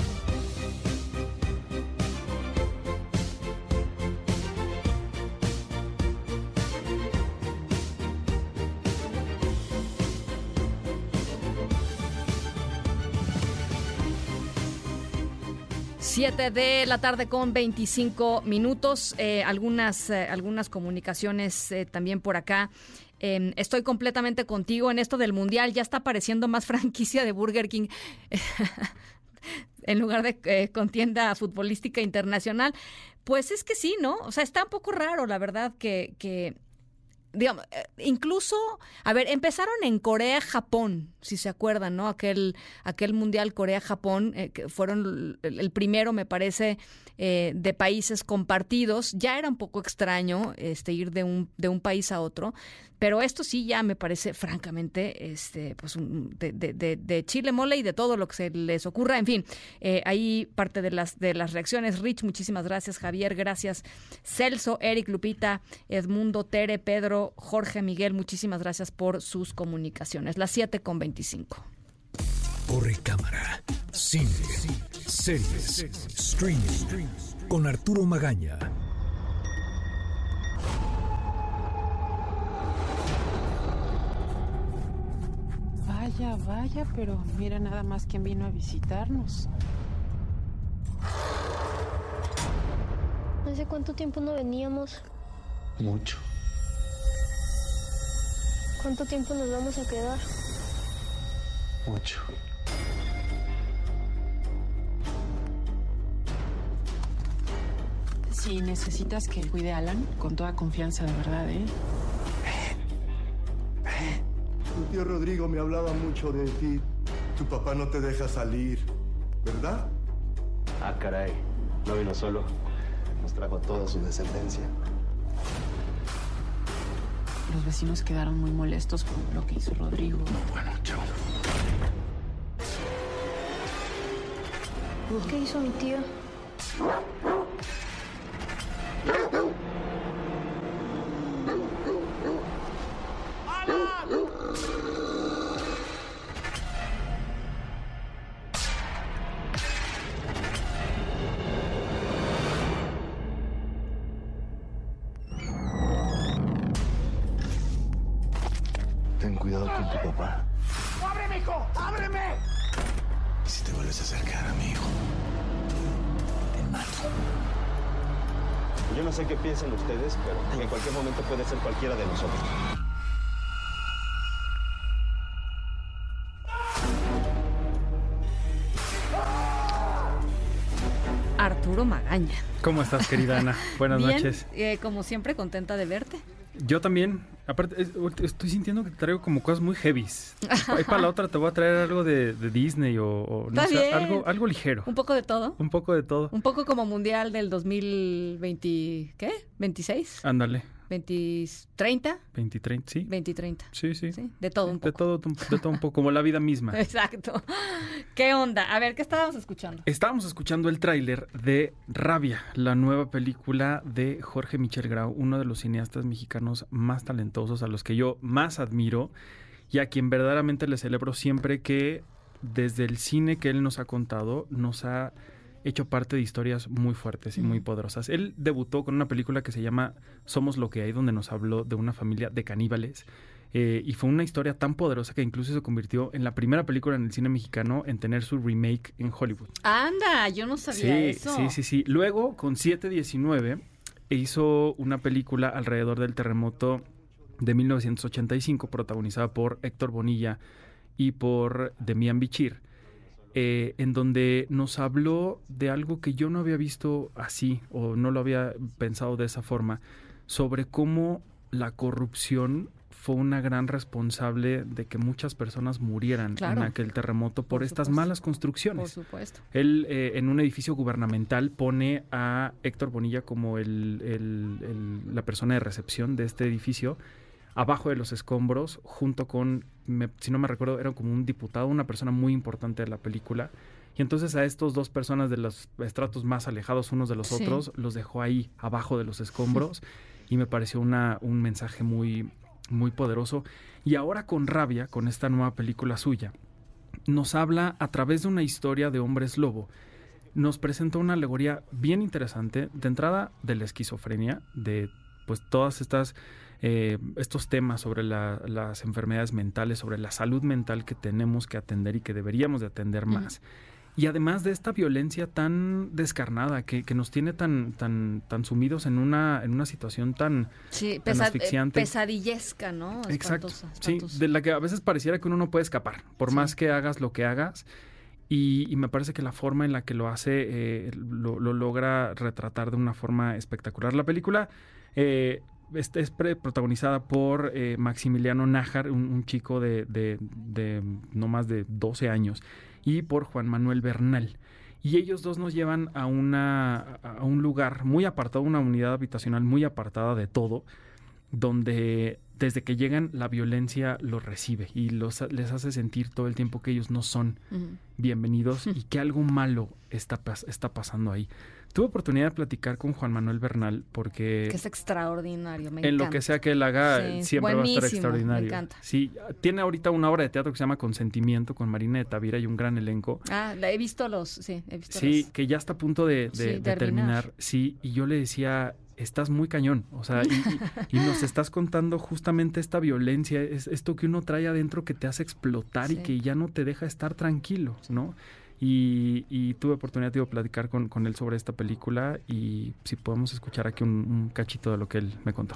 Siete de la tarde con 25 minutos. Eh, algunas, eh, algunas comunicaciones eh, también por acá. Eh, estoy completamente contigo en esto del mundial. Ya está apareciendo más franquicia de Burger King en lugar de contienda futbolística internacional. Pues es que sí, ¿no? O sea, está un poco raro, la verdad, que digamos, eh, incluso, a ver, empezaron en Corea, Japón, si se acuerdan, ¿no? Aquel, aquel mundial Corea-Japón, eh, que fueron el, primero, me parece, eh, de países compartidos. Ya era un poco extraño este, ir de un, de un país a otro, pero esto sí ya me parece, francamente, este, pues un- de, de- de- de chile mole y de todo lo que se les ocurra. En fin, eh, ahí parte de las, de las reacciones. Rich, muchísimas gracias. Javier, gracias. Celso, Eric, Lupita, Edmundo, Tere, Pedro, Jorge, Miguel, muchísimas gracias por sus comunicaciones. Las 7 con 25. Corre cámara, cine, series, streaming, con Arturo Magaña. Vaya, vaya, pero mira nada más quién vino a visitarnos. ¿Hace cuánto tiempo no veníamos? Mucho. ¿Cuánto tiempo nos vamos a quedar? Mucho. Si necesitas que cuide a Alan, con toda confianza, de verdad, ¿eh? Tu tío Rodrigo me hablaba mucho de ti. Tu papá no te deja salir, ¿verdad? Ah, caray. No vino solo. Nos trajo toda su descendencia. Los vecinos quedaron muy molestos con lo que hizo Rodrigo. Bueno, chao. ¿Qué hizo mi tío? ¿Cómo estás, querida Ana? Buenas Bien, noches. eh, como siempre, contenta de verte. Yo también. Aparte, es- estoy sintiendo que te traigo como cosas muy heavies. Ahí para la otra te voy a traer algo de, de Disney o, o no Está sé, bien. algo, algo ligero. Un poco de todo. Un poco de todo. Un poco como mundial del 2020, ¿qué? ¿26? Ándale. 20, ¿30? 20, 30, sí. 20, 30. Sí, sí. De todo un De todo, de todo un poco, como la vida misma. Exacto. ¿Qué onda? A ver, ¿qué estábamos escuchando? Estábamos escuchando el tráiler de Rabia, la nueva película de Jorge Michel Grau, uno de los cineastas mexicanos más talentosos, a los que yo más admiro y a quien verdaderamente le celebro siempre que desde el cine que él nos ha contado, nos ha hecho parte de historias muy fuertes y muy poderosas. Él debutó con una película que se llama Somos lo que hay, donde nos habló de una familia de caníbales. eh, y fue una historia tan poderosa que incluso se convirtió en la primera película en el cine mexicano en tener su remake en Hollywood. Anda, yo no sabía Sí, eso. sí, sí, sí. Luego, con 719, hizo una película alrededor del terremoto de 1985, protagonizada por Héctor Bonilla y por Demian Bichir, eh, en donde nos habló de algo que yo no había visto así o no lo había pensado de esa forma, sobre cómo la corrupción fue una gran responsable de que muchas personas murieran Claro. en aquel terremoto por, Por estas supuesto. malas construcciones. Por supuesto. Él eh, en un edificio gubernamental pone a Héctor Bonilla como el- el- el- la persona de recepción de este edificio, abajo de los escombros, junto con, me- si no me recuerdo, era como un diputado, una persona muy importante de la película. Y entonces a estos dos personas de los estratos más alejados unos de los Sí. otros, los dejó ahí abajo de los escombros y me pareció una, un mensaje muy, muy poderoso. Y ahora con rabia, con esta nueva película suya, nos habla a través de una historia de hombres lobo. Nos presenta una alegoría bien interesante, de entrada de la esquizofrenia, de pues todas estas eh, estos temas sobre la- las enfermedades mentales, sobre la salud mental que tenemos que atender y que deberíamos de atender más. Y además de esta violencia tan descarnada que, que nos tiene tan, tan, tan sumidos en una, en una situación tan, Sí, tan pesa- eh, asfixiante. pesadillesca, ¿no? Exacto. Espantosa, Sí, espantosa. de la que a veces pareciera que uno no puede escapar, por Sí. más que hagas lo que hagas. Y, y me parece que la forma en la que lo hace eh, lo, lo logra retratar de una forma espectacular. La película eh, es, es pre- protagonizada por eh, Maximiliano Nájar, un, un chico de, de- de no más de 12 años, y por Juan Manuel Bernal. Y ellos dos nos llevan a, una, a un lugar muy apartado, una unidad habitacional muy apartada de todo, donde desde que llegan la violencia los recibe y los, les hace sentir todo el tiempo que ellos no son bienvenidos y que algo malo está pasando ahí. Tuve oportunidad de platicar con Juan Manuel Bernal porque Que es extraordinario, me en lo que sea que él haga Sí, siempre va a estar buenísimo, me extraordinario. encanta. Sí, tiene ahorita una obra de teatro que se llama Consentimiento con Marina de Tavira y un gran elenco. Ah, la he visto los, sí, he visto Sí, los- que ya está a punto de, de- Sí, de terminar. terminar. Sí, y yo le decía, estás muy cañón. O sea, y, y- y nos estás contando justamente esta violencia, es esto que uno trae adentro que te hace explotar y que ya no te deja estar tranquilo, ¿no? Y, tuve oportunidad de platicar con, con él sobre esta película y si podemos escuchar aquí un, un cachito de lo que él me contó.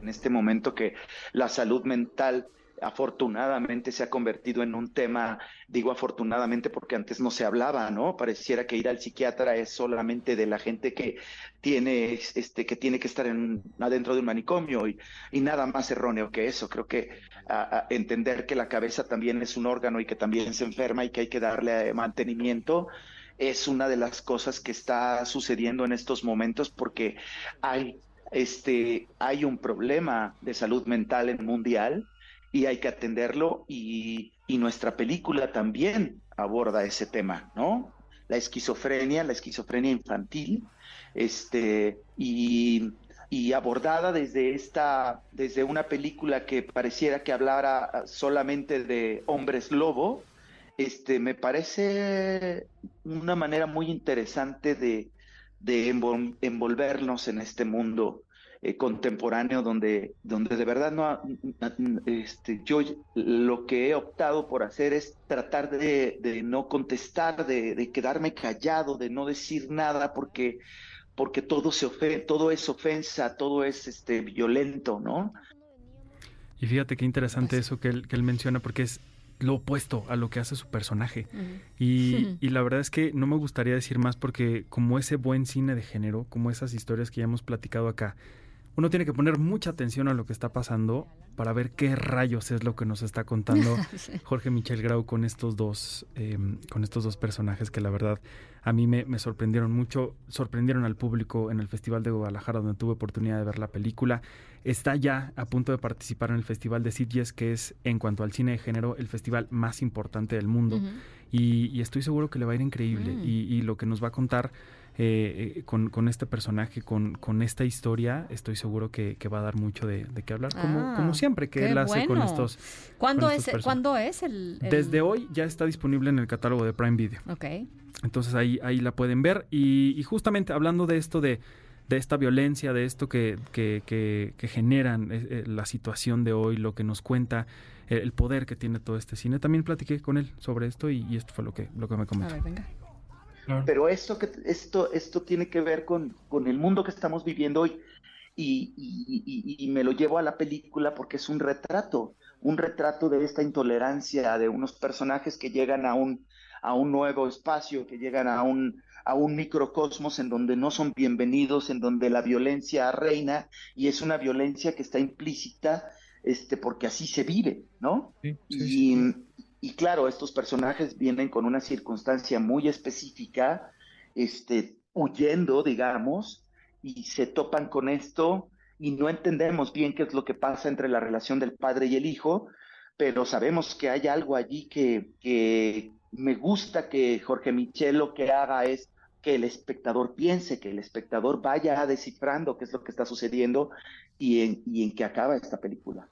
en este momento que la salud mental afortunadamente se ha convertido en un tema, digo afortunadamente porque antes no se hablaba, ¿no? Pareciera que ir al psiquiatra es solamente de la gente que tiene, este, que tiene que estar en, adentro de un manicomio y, nada más erróneo que eso. Creo que entender que la cabeza también es un órgano y que también se enferma y que hay que darle eh, mantenimiento es una de las cosas que está sucediendo en estos momentos porque hay este hay un problema de salud mental en mundial y hay que atenderlo y, y nuestra película también aborda ese tema, ¿no? La esquizofrenia, la esquizofrenia infantil, este, y, y abordada desde esta, desde una película que pareciera que hablara solamente de hombres lobo, este, me parece una manera muy interesante de, de envolvernos en este mundo eh, contemporáneo donde, donde de verdad no este, yo lo que he optado por hacer es tratar de, de no contestar, de, de, quedarme callado, de no decir nada porque, porque todo se ofe todo es ofensa, todo es este violento, ¿no? Y fíjate qué interesante eso que él, que él menciona, porque es lo opuesto a lo que hace su personaje. y, y, la verdad es que no me gustaría decir más porque como ese buen cine de género, como esas historias que ya hemos platicado acá, uno tiene que poner mucha atención a lo que está pasando para ver qué rayos es lo que nos está contando Jorge Michel Grau con estos dos, em, con estos dos personajes que la verdad a mí me, sorprendieron mucho, sorprendieron al público en el Festival de Guadalajara donde tuve oportunidad de ver la película. Está ya a punto de participar en el Festival de Sitges, que es en cuanto al cine de género el festival más importante del mundo. y, estoy seguro que le va a ir increíble. Mm. y lo que nos va a contar eh, con, con, este personaje, con, con, esta historia, estoy seguro que, que va a dar mucho de, de qué hablar, como, como ah, siempre que él hace con estos. ¿Cuándo, es, ¿cuándo es el, Desde hoy ya está disponible en el catálogo de Prime Video. Ok. Entonces ahí, ahí la pueden ver. Y, justamente hablando de esto de de esta violencia, de esto que, que, que, generan eh, eh, la situación de hoy, lo que nos cuenta, el poder que tiene todo este cine. También platiqué con él sobre esto y, y esto fue lo que, lo que me comentó. A ver, venga. Pero esto, que, esto, esto tiene que ver con, con el mundo que estamos viviendo hoy. Y, y, y, me lo llevo a la película porque es un retrato, un retrato de esta intolerancia de unos personajes que llegan a un, a un nuevo espacio, que llegan a un, a un microcosmos en donde no son bienvenidos, en donde la violencia reina y es una violencia que está implícita este, porque así se vive, ¿no? y, y claro, estos personajes vienen con una circunstancia muy específica, este, huyendo, digamos, y se topan con esto y no entendemos bien qué es lo que pasa entre la relación del padre y el hijo, pero sabemos que hay algo allí que, que me gusta que Jorge Michel lo que haga es que el espectador piense, que el espectador vaya descifrando qué es lo que está sucediendo y en, y en qué acaba esta película.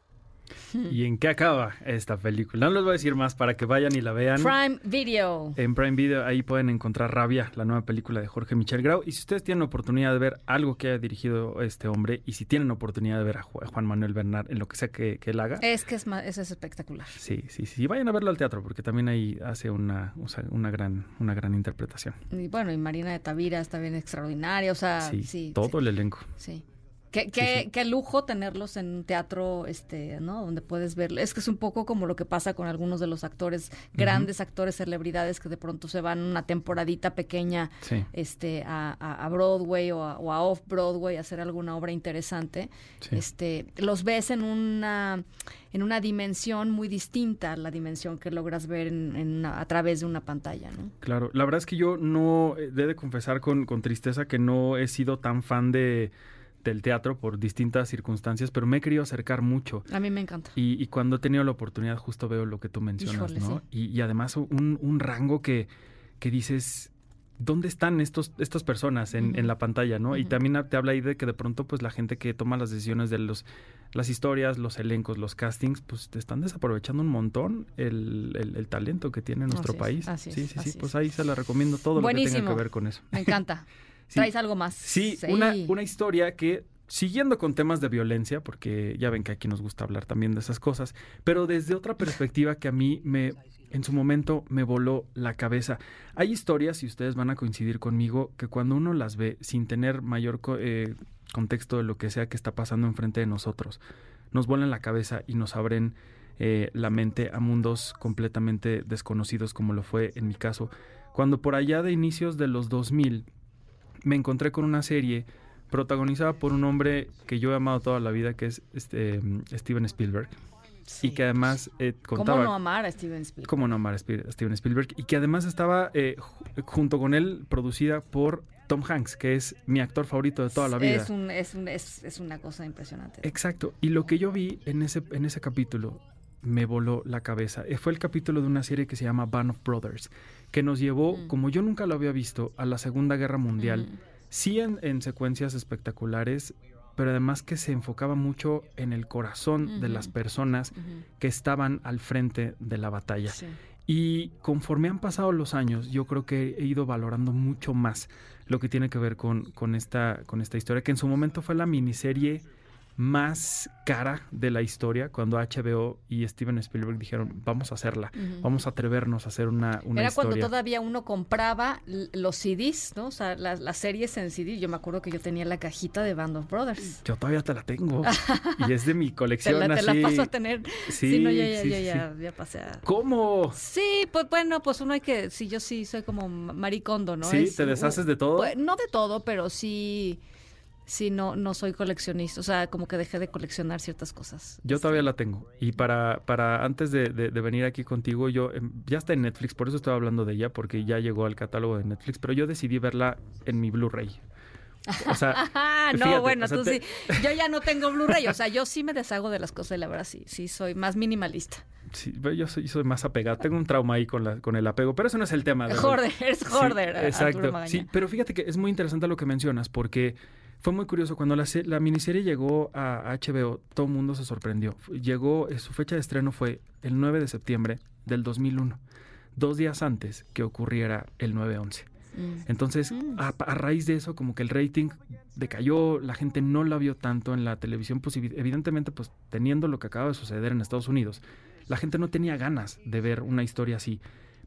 ¿Y en qué acaba esta película? No les voy a decir más para que vayan y la vean. Prime Video. En Prime Video ahí pueden encontrar Rabia, la nueva película de Jorge Michel Grau. Y si ustedes tienen oportunidad de ver algo que haya dirigido este hombre y si tienen oportunidad de ver a Juan Manuel Bernard en lo que sea que, él haga. Es que es, es espectacular. Sí, sí, sí. Vayan a verlo al teatro porque también ahí hace una, una, gran, una gran interpretación. Y bueno, y Marina de Tavira está bien extraordinaria. O sea, sí, todo el elenco. Sí. Qué, qué, lujo tenerlos en un teatro, este, ¿no? Donde puedes ver. Es que es un poco como lo que pasa con algunos de los actores, grandes actores, celebridades que de pronto se van una temporadita pequeña, este, a, a, Broadway o a, off Broadway a hacer alguna obra interesante. Este, los ves en una en una dimensión muy distinta a la dimensión que logras ver en, a través de una pantalla, ¿no? Claro, la verdad es que yo no, he de confesar con, con tristeza que no he sido tan fan de del teatro por distintas circunstancias, pero me he querido acercar mucho. A mí me encanta. Y, cuando he tenido la oportunidad, justo veo lo que tú mencionas, ¿no? Y, además un, un rango que, que dices, ¿dónde están estos, estas personas en, en la pantalla, no? Y también te habla ahí de que de pronto, pues la gente que toma las decisiones de los, las historias, los elencos, los castings, pues te están desaprovechando un montón el, el, talento que tiene nuestro país. sí, sí, sí, pues ahí se la recomiendo todo lo que tenga que ver con eso. Me encanta. ¿Traes algo más? Sí, Una, una historia que siguiendo con temas de violencia, porque ya ven que aquí nos gusta hablar también de esas cosas, pero desde otra perspectiva que a mí me, en su momento me voló la cabeza. Hay historias, y ustedes van a coincidir conmigo, que cuando uno las ve sin tener mayor eh, contexto de lo que sea que está pasando enfrente de nosotros, nos vuelan la cabeza y nos abren eh, la mente a mundos completamente desconocidos, como lo fue en mi caso, cuando por allá de inicios de los 2000 me encontré con una serie protagonizada por un hombre que yo he amado toda la vida, que es este, Steven Spielberg. y que además eh, contaba... ¿Cómo no amar a Steven Spielberg? ¿Cómo no amar a Steven Spielberg? Y que además estaba eh, junto con él producida por Tom Hanks, que es mi actor favorito de toda la vida. Es, un, es, un, es, es, una cosa impresionante. Exacto. Y lo que yo vi en ese, en ese capítulo me voló la cabeza. Eh, fue el capítulo de una serie que se llama Band of Brothers, que nos llevó, mm. como yo nunca lo había visto, a la Segunda Guerra Mundial. Mm. Sí en, en, secuencias espectaculares, pero además que se enfocaba mucho en el corazón de las personas que estaban al frente de la batalla. Y conforme han pasado los años, yo creo que he ido valorando mucho más lo que tiene que ver con, con, esta, con esta historia, que en su momento fue la miniserie más cara de la historia cuando HBO y Steven Spielberg dijeron vamos a hacerla, vamos a atrevernos a hacer una, una Era cuando todavía uno compraba los CDs, ¿no? O sea, las, series en CD. Yo me acuerdo que yo tenía la cajita de Band of Brothers. Yo todavía te la tengo y es de mi colección te la, así. Te la paso a tener. Sí, no, ya, ya, ya, ya, pasé a... ¿Cómo? Sí, pues bueno, pues uno hay que, sí, yo sí soy como maricondo, ¿no? Sí, te deshaces de todo. Pues, no de todo, pero sí sí no, no soy coleccionista, o sea, como que dejé de coleccionar ciertas cosas. Yo todavía la tengo. Y para, para antes de, de, venir aquí contigo, yo em, ya está en Netflix, por eso estoy hablando de ella, porque ya llegó al catálogo de Netflix, pero yo decidí verla en mi Blu-ray. O sea, no, bueno, tú sí. Yo ya no tengo Blu-ray, o sea, yo sí me deshago de las cosas y la verdad sí, sí soy más minimalista. Sí, yo soy, soy más apegado. Tengo un trauma ahí con, la, con el apego, pero eso no es el tema. Jorder, es Jorder. exacto. Sí, pero fíjate que es muy interesante lo que mencionas, porque fue muy curioso. Cuando la, la miniserie llegó a HBO, todo el mundo se sorprendió. Llegó, eh, su fecha de estreno fue el 9 de septiembre del 2001, dos días antes que ocurriera el 9-11. Mm. Entonces, mm. a, raíz de eso, como que el rating decayó, la gente no la vio tanto en la televisión, pues evidentemente, pues teniendo lo que acaba de suceder en Estados Unidos, la gente no tenía ganas de ver una historia así.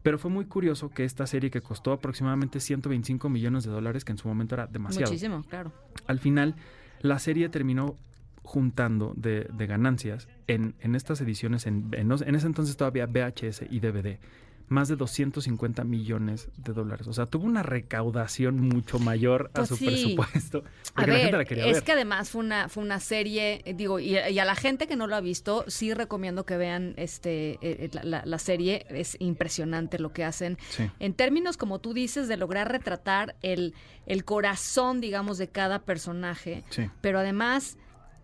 Pero fue muy curioso que esta serie que costó aproximadamente 125 millones de dólares, que en su momento era demasiado. Muchísimo, claro. Al final, la serie terminó juntando de, ganancias en, en, estas ediciones, en, en, en, ese entonces todavía VHS y DVD, más de 250 millones de dólares. O sea, tuvo una recaudación mucho mayor a pues su presupuesto. A ver, es que además fue una, fue una serie, eh, digo, y, a la gente que no lo ha visto, sí recomiendo que vean este eh, eh, la, serie. Es impresionante lo que hacen. En términos, como tú dices, de lograr retratar el, el corazón, digamos, de cada personaje. Pero además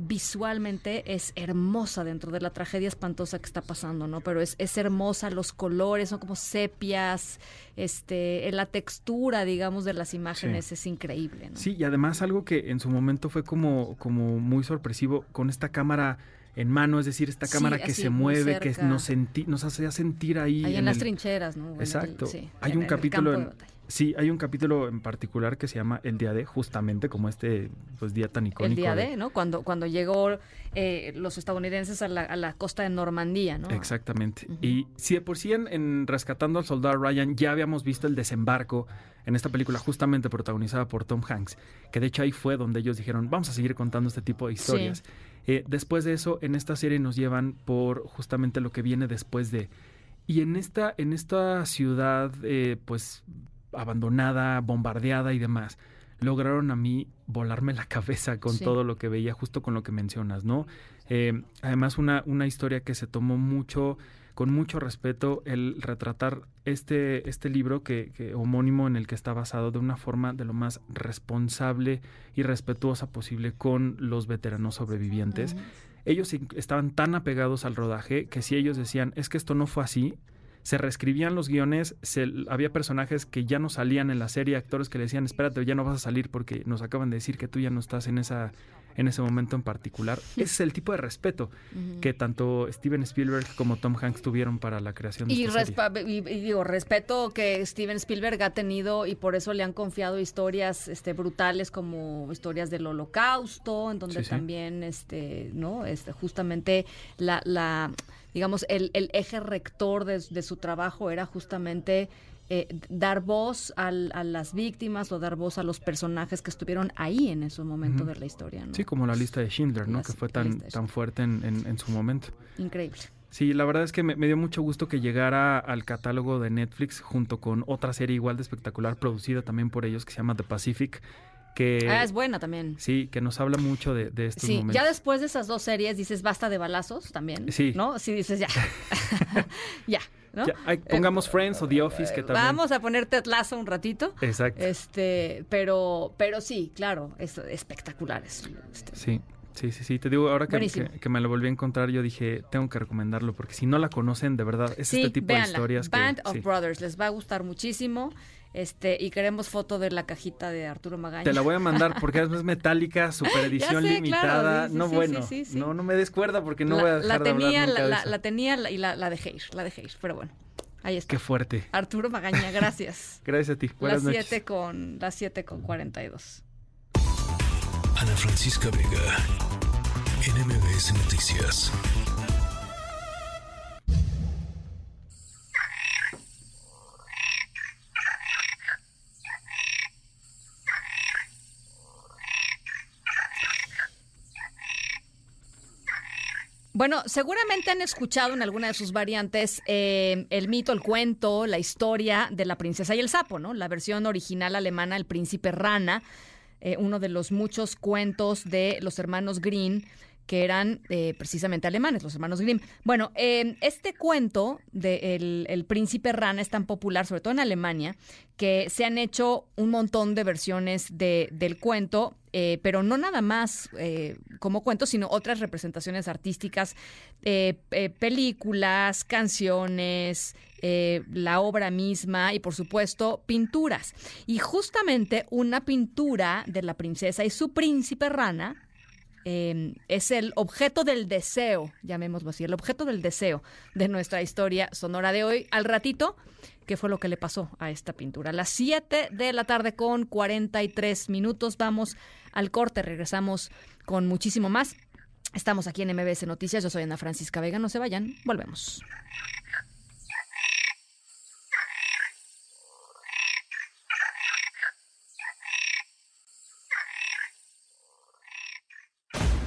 visualmente es hermosa dentro de la tragedia espantosa que está pasando, ¿no? Pero es, es hermosa, los colores son como sepias, este, la textura, digamos, de las imágenes es increíble, ¿no? Sí, y además algo que en su momento fue como, como muy sorpresivo con esta cámara en mano, es decir, esta cámara que se mueve, que nos, senti nos hacía sentir ahí. Ahí en, las trincheras, ¿no? Exacto. Hay un capítulo en, Sí, hay un capítulo en particular que se llama El Día D, justamente como este pues, día tan icónico. El Día D, ¿no? Cuando, cuando llegó eh, los estadounidenses a la, a la, costa de Normandía, ¿no? Exactamente. Y si de por sí en, Rescatando al Soldado Ryan ya habíamos visto el desembarco en esta película justamente protagonizada por Tom Hanks, que de hecho ahí fue donde ellos dijeron, vamos a seguir contando este tipo de historias. Eh, después de eso, en esta serie nos llevan por justamente lo que viene después de... Y en esta, en esta ciudad, eh, pues abandonada, bombardeada y demás, lograron a mí volarme la cabeza con todo lo que veía, justo con lo que mencionas, ¿no? Eh, además, una, una historia que se tomó mucho, con mucho respeto, el retratar este, este libro que, homónimo en el que está basado de una forma de lo más responsable y respetuosa posible con los veteranos sobrevivientes. Ellos estaban tan apegados al rodaje que si ellos decían, es que esto no fue así, se reescribían los guiones, se, había personajes que ya no salían en la serie, actores que le decían, espérate, ya no vas a salir porque nos acaban de decir que tú ya no estás en esa en ese momento en particular. Ese es el tipo de respeto que tanto Steven Spielberg como Tom Hanks tuvieron para la creación de y, esta serie. y, digo, respeto que Steven Spielberg ha tenido y por eso le han confiado historias este brutales como historias del holocausto, en donde también este, ¿no? Este justamente la, la digamos, el, el eje rector de, su trabajo era justamente eh, dar voz a las víctimas o dar voz a los personajes que estuvieron ahí en ese momento de la historia. Sí, como la lista de Schindler, ¿no? que fue tan, tan fuerte en, en, su momento. Increíble. Sí, la verdad es que me, dio mucho gusto que llegara al catálogo de Netflix junto con otra serie igual de espectacular producida también por ellos que se llama The Pacific que... Ah, es buena también. Sí, que nos habla mucho de, de estos Sí, momentos. ya después de esas dos series dices basta de balazos también. Sí. ¿No? Sí, dices ya. ya, ¿no? Ya, pongamos Friends o The Office, que también... Vamos a ponerte Atlazo un ratito. Exacto. Este, pero, pero sí, claro, es espectacular. Es, este, Sí, sí, sí, sí. Te digo, ahora que, que- que me lo volví a encontrar, yo dije, tengo que recomendarlo, porque si no la conocen, de verdad, es sí, este tipo véanla. de historias que... Band of sí. Brothers, les va a gustar muchísimo. Este, y queremos foto de la cajita de Arturo Magaña. Te la voy a mandar porque es metálica, super edición sé, limitada. claro, sí, sí, no, sí, bueno, sí, sí, sí. no, no me des cuerda porque no la, voy a la dejar de hablar tenía, nunca la, de la- eso. la tenía la- y la, la dejé ir, la dejé ir, pero bueno, ahí está. Qué fuerte. Arturo Magaña, gracias. Gracias a ti. Buenas las noches. 7 con las 7 con 42. Ana Francisca Vega, en MBS Noticias. Bueno, seguramente han escuchado en alguna de sus variantes eh, el mito, el cuento, la historia de la princesa y el sapo, ¿no? La versión original alemana, El príncipe rana, eh, uno de los muchos cuentos de los hermanos Green que eran eh, precisamente alemanes, los hermanos Grimm. Bueno, eh, este cuento de el, príncipe rana es tan popular, sobre todo en Alemania, que se han hecho un montón de versiones de, del cuento, eh, pero no nada más eh, como cuento, sino otras representaciones artísticas, películas, canciones, la obra misma y por supuesto pinturas. Y justamente una pintura de la princesa y su príncipe rana eh, es el objeto del deseo, llamémoslo así, el objeto del deseo de nuestra historia sonora de hoy. Al ratito, ¿qué fue lo que le pasó a esta pintura? A las 7 de la tarde con 43 minutos vamos al corte, regresamos con muchísimo más. Estamos aquí en MBS Noticias, yo soy Ana Francisca Vega, no se vayan, volvemos.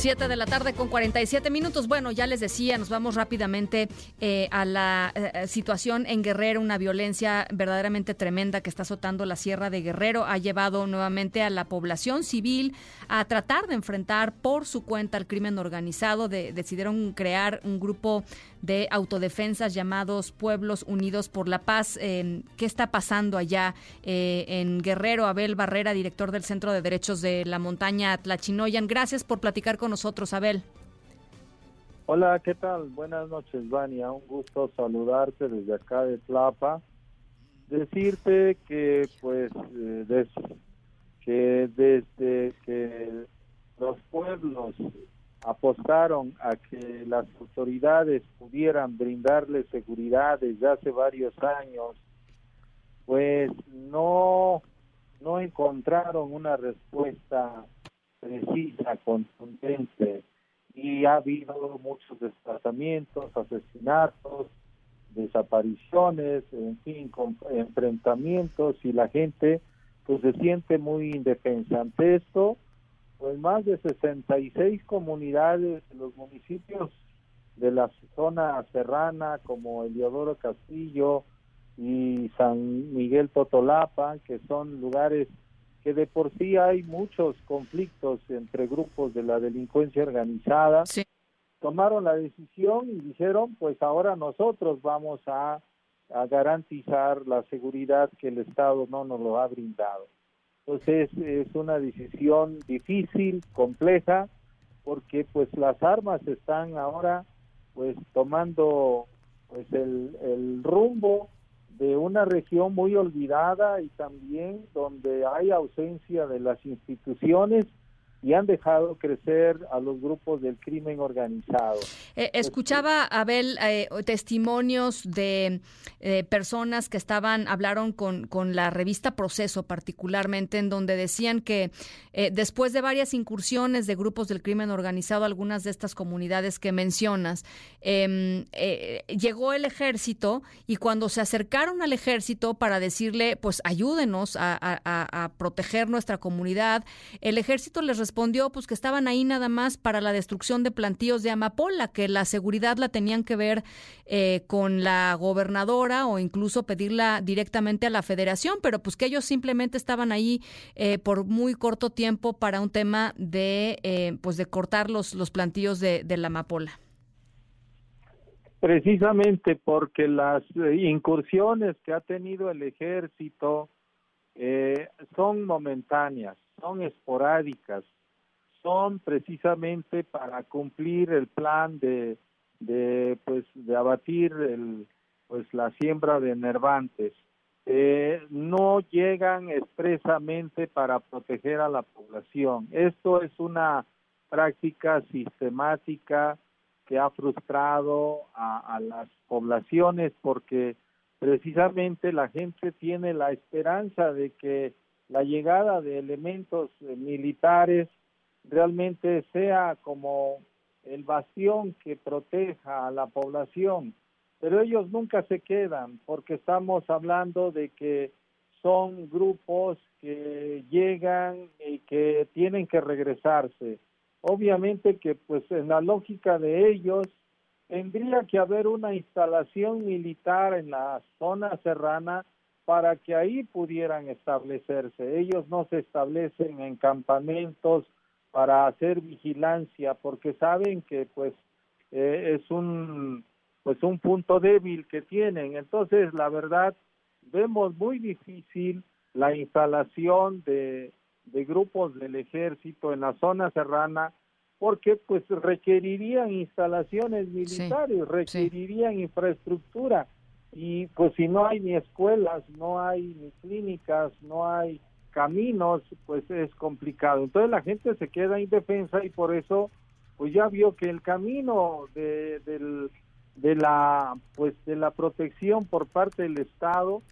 Siete de la tarde con 47 minutos. Bueno, ya les decía, nos vamos rápidamente eh, a la eh, situación en Guerrero, una violencia verdaderamente tremenda que está azotando la Sierra de Guerrero. Ha llevado nuevamente a la población civil a tratar de enfrentar por su cuenta el crimen organizado. De- decidieron crear un grupo de autodefensas llamados Pueblos Unidos por la Paz. Eh, ¿Qué está pasando allá eh, en Guerrero? Abel Barrera, director del Centro de Derechos de la Montaña Tlachinoyan. Gracias por platicar con nosotros, Abel. Hola, ¿qué tal? Buenas noches, Vania. Un gusto saludarte desde acá de Tlapa. Decirte que, pues, eh, que desde que los pueblos apostaron a que las autoridades pudieran brindarles seguridad desde hace varios años, pues no, no encontraron una respuesta precisa, contundente, y ha habido muchos desplazamientos, asesinatos, desapariciones, en fin, enfrentamientos, y la gente pues se siente muy indefensa. Ante esto, pues más de 66 comunidades de los municipios de la zona serrana, como Eliodoro Castillo y San Miguel Totolapa, que son lugares que de por sí hay muchos conflictos entre grupos de la delincuencia organizada, tomaron la decisión y dijeron, pues ahora nosotros vamos a, a garantizar la seguridad que el Estado no nos lo ha brindado. Entonces es una decisión difícil, compleja, porque pues las armas están ahora pues tomando pues el, el rumbo de una región muy olvidada y también donde hay ausencia de las instituciones y han dejado crecer a los grupos del crimen organizado. Eh, escuchaba, Abel, eh, testimonios de eh, personas que estaban, hablaron con, con la revista Proceso particularmente, en donde decían que después de varias incursiones de grupos del crimen organizado, algunas de estas comunidades que mencionas, em, llegó el ejército y cuando se acercaron al ejército para decirle, pues ayúdenos a, a proteger nuestra comunidad, el ejército les respondió pues que estaban ahí nada más para la destrucción de plantíos de amapola, que la seguridad la tenían que ver eh, con la gobernadora o incluso pedirla directamente a la federación, pero pues que ellos simplemente estaban ahí eh, por muy corto tiempo para un tema de eh, pues de cortar los, los plantíos de, de la amapola. Precisamente porque las incursiones que ha tenido el ejército son momentáneas, son esporádicas, son precisamente para cumplir el plan de, de pues de abatir el pues la siembra de nervantes eh, no llegan expresamente para proteger a la población. Esto es una práctica sistemática que ha frustrado a, a las poblaciones porque precisamente la gente tiene la esperanza de que la llegada de elementos militares realmente sea como el bastión que proteja a la población, pero ellos nunca se quedan porque estamos hablando de que son grupos que llegan y que tienen que regresarse. Obviamente que pues en la lógica de ellos tendría que haber una instalación militar en la zona serrana para que ahí pudieran establecerse. Ellos no se establecen en campamentos para hacer vigilancia porque saben que pues eh, es un pues un punto débil que tienen. Entonces la verdad vemos muy difícil la instalación de, de grupos del ejército en la zona serrana porque pues requerirían instalaciones militares requerirían infraestructura. Y pues si no hay ni escuelas no hay ni clínicas no hay caminos, pues es complicado. Entonces la gente se queda indefensa y por eso, pues ya vio que el camino de, del, de la, pues de la protección por parte del Estado,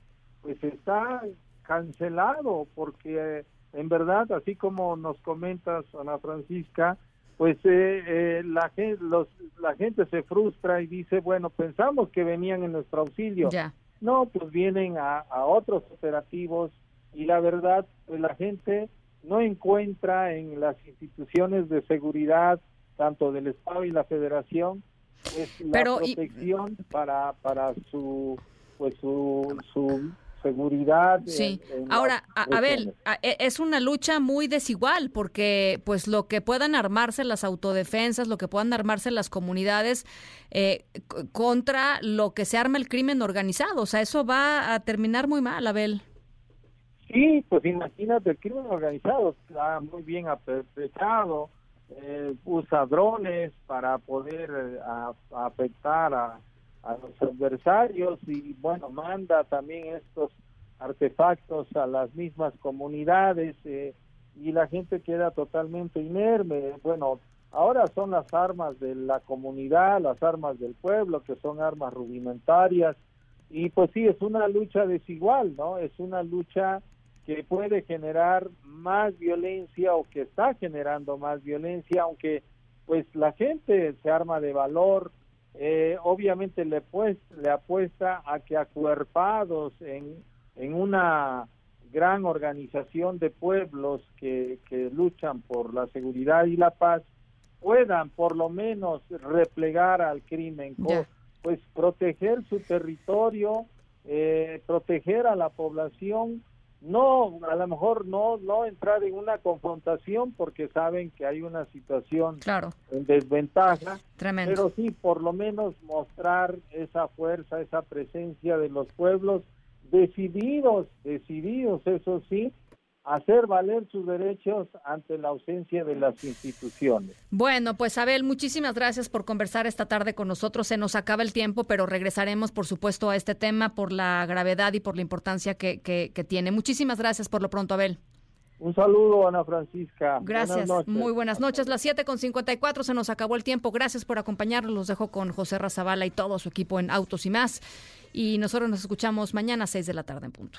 pues está cancelado porque en verdad, así como nos comentas, Ana Francisca, pues eh, eh, la, gente, los, la gente se frustra y dice, bueno, pensamos que venían en nuestro auxilio. No, pues vienen a, a otros operativos y la verdad, pues la gente no encuentra en las instituciones de seguridad, tanto del Estado y la Federación, pues, la protección para, para su, pues su, su seguridad. Sí. Ahora, Abel, e, es una lucha muy desigual porque pues lo que puedan armarse las autodefensas, lo que puedan armarse las comunidades eh, contra lo que se arma el crimen organizado, o sea, eso va a terminar muy mal, Abel. Sí, pues imagínate, el crimen organizado está muy bien aperfechado, eh, usa drones para poder eh, afectar a, los adversarios y bueno, manda también estos artefactos a las mismas comunidades eh, y la gente queda totalmente inerme. Bueno, ahora son las armas de la comunidad, las armas del pueblo, que son armas rudimentarias y pues sí, es una lucha desigual, ¿no? Es una lucha que puede generar más violencia o que está generando más violencia, aunque pues la gente se arma de valor, eh, obviamente le, pues, le apuesta a que acuerpados en, en una gran organización de pueblos que, que luchan por la seguridad y la paz, puedan por lo menos replegar al crimen, pues proteger su territorio, eh, proteger a la población no, a lo mejor no, no entrar en una confrontación porque saben que hay una situación en desventaja, pero sí por lo menos mostrar esa fuerza, esa presencia de los pueblos decididos, decididos, eso sí, hacer valer sus derechos ante la ausencia de las instituciones. Bueno, pues Abel, muchísimas gracias por conversar esta tarde con nosotros. Se nos acaba el tiempo, pero regresaremos, por supuesto, a este tema por la gravedad y por la importancia que, que, tiene. Muchísimas gracias por lo pronto, Abel. Un saludo, Ana Francisca. Gracias. Muy buenas noches. Las 7 con 54 se nos acabó el tiempo. Gracias por acompañarnos. Los dejo con José Razabala y todo su equipo en Autos y más. Y nosotros nos escuchamos mañana a 6 de la tarde en punto.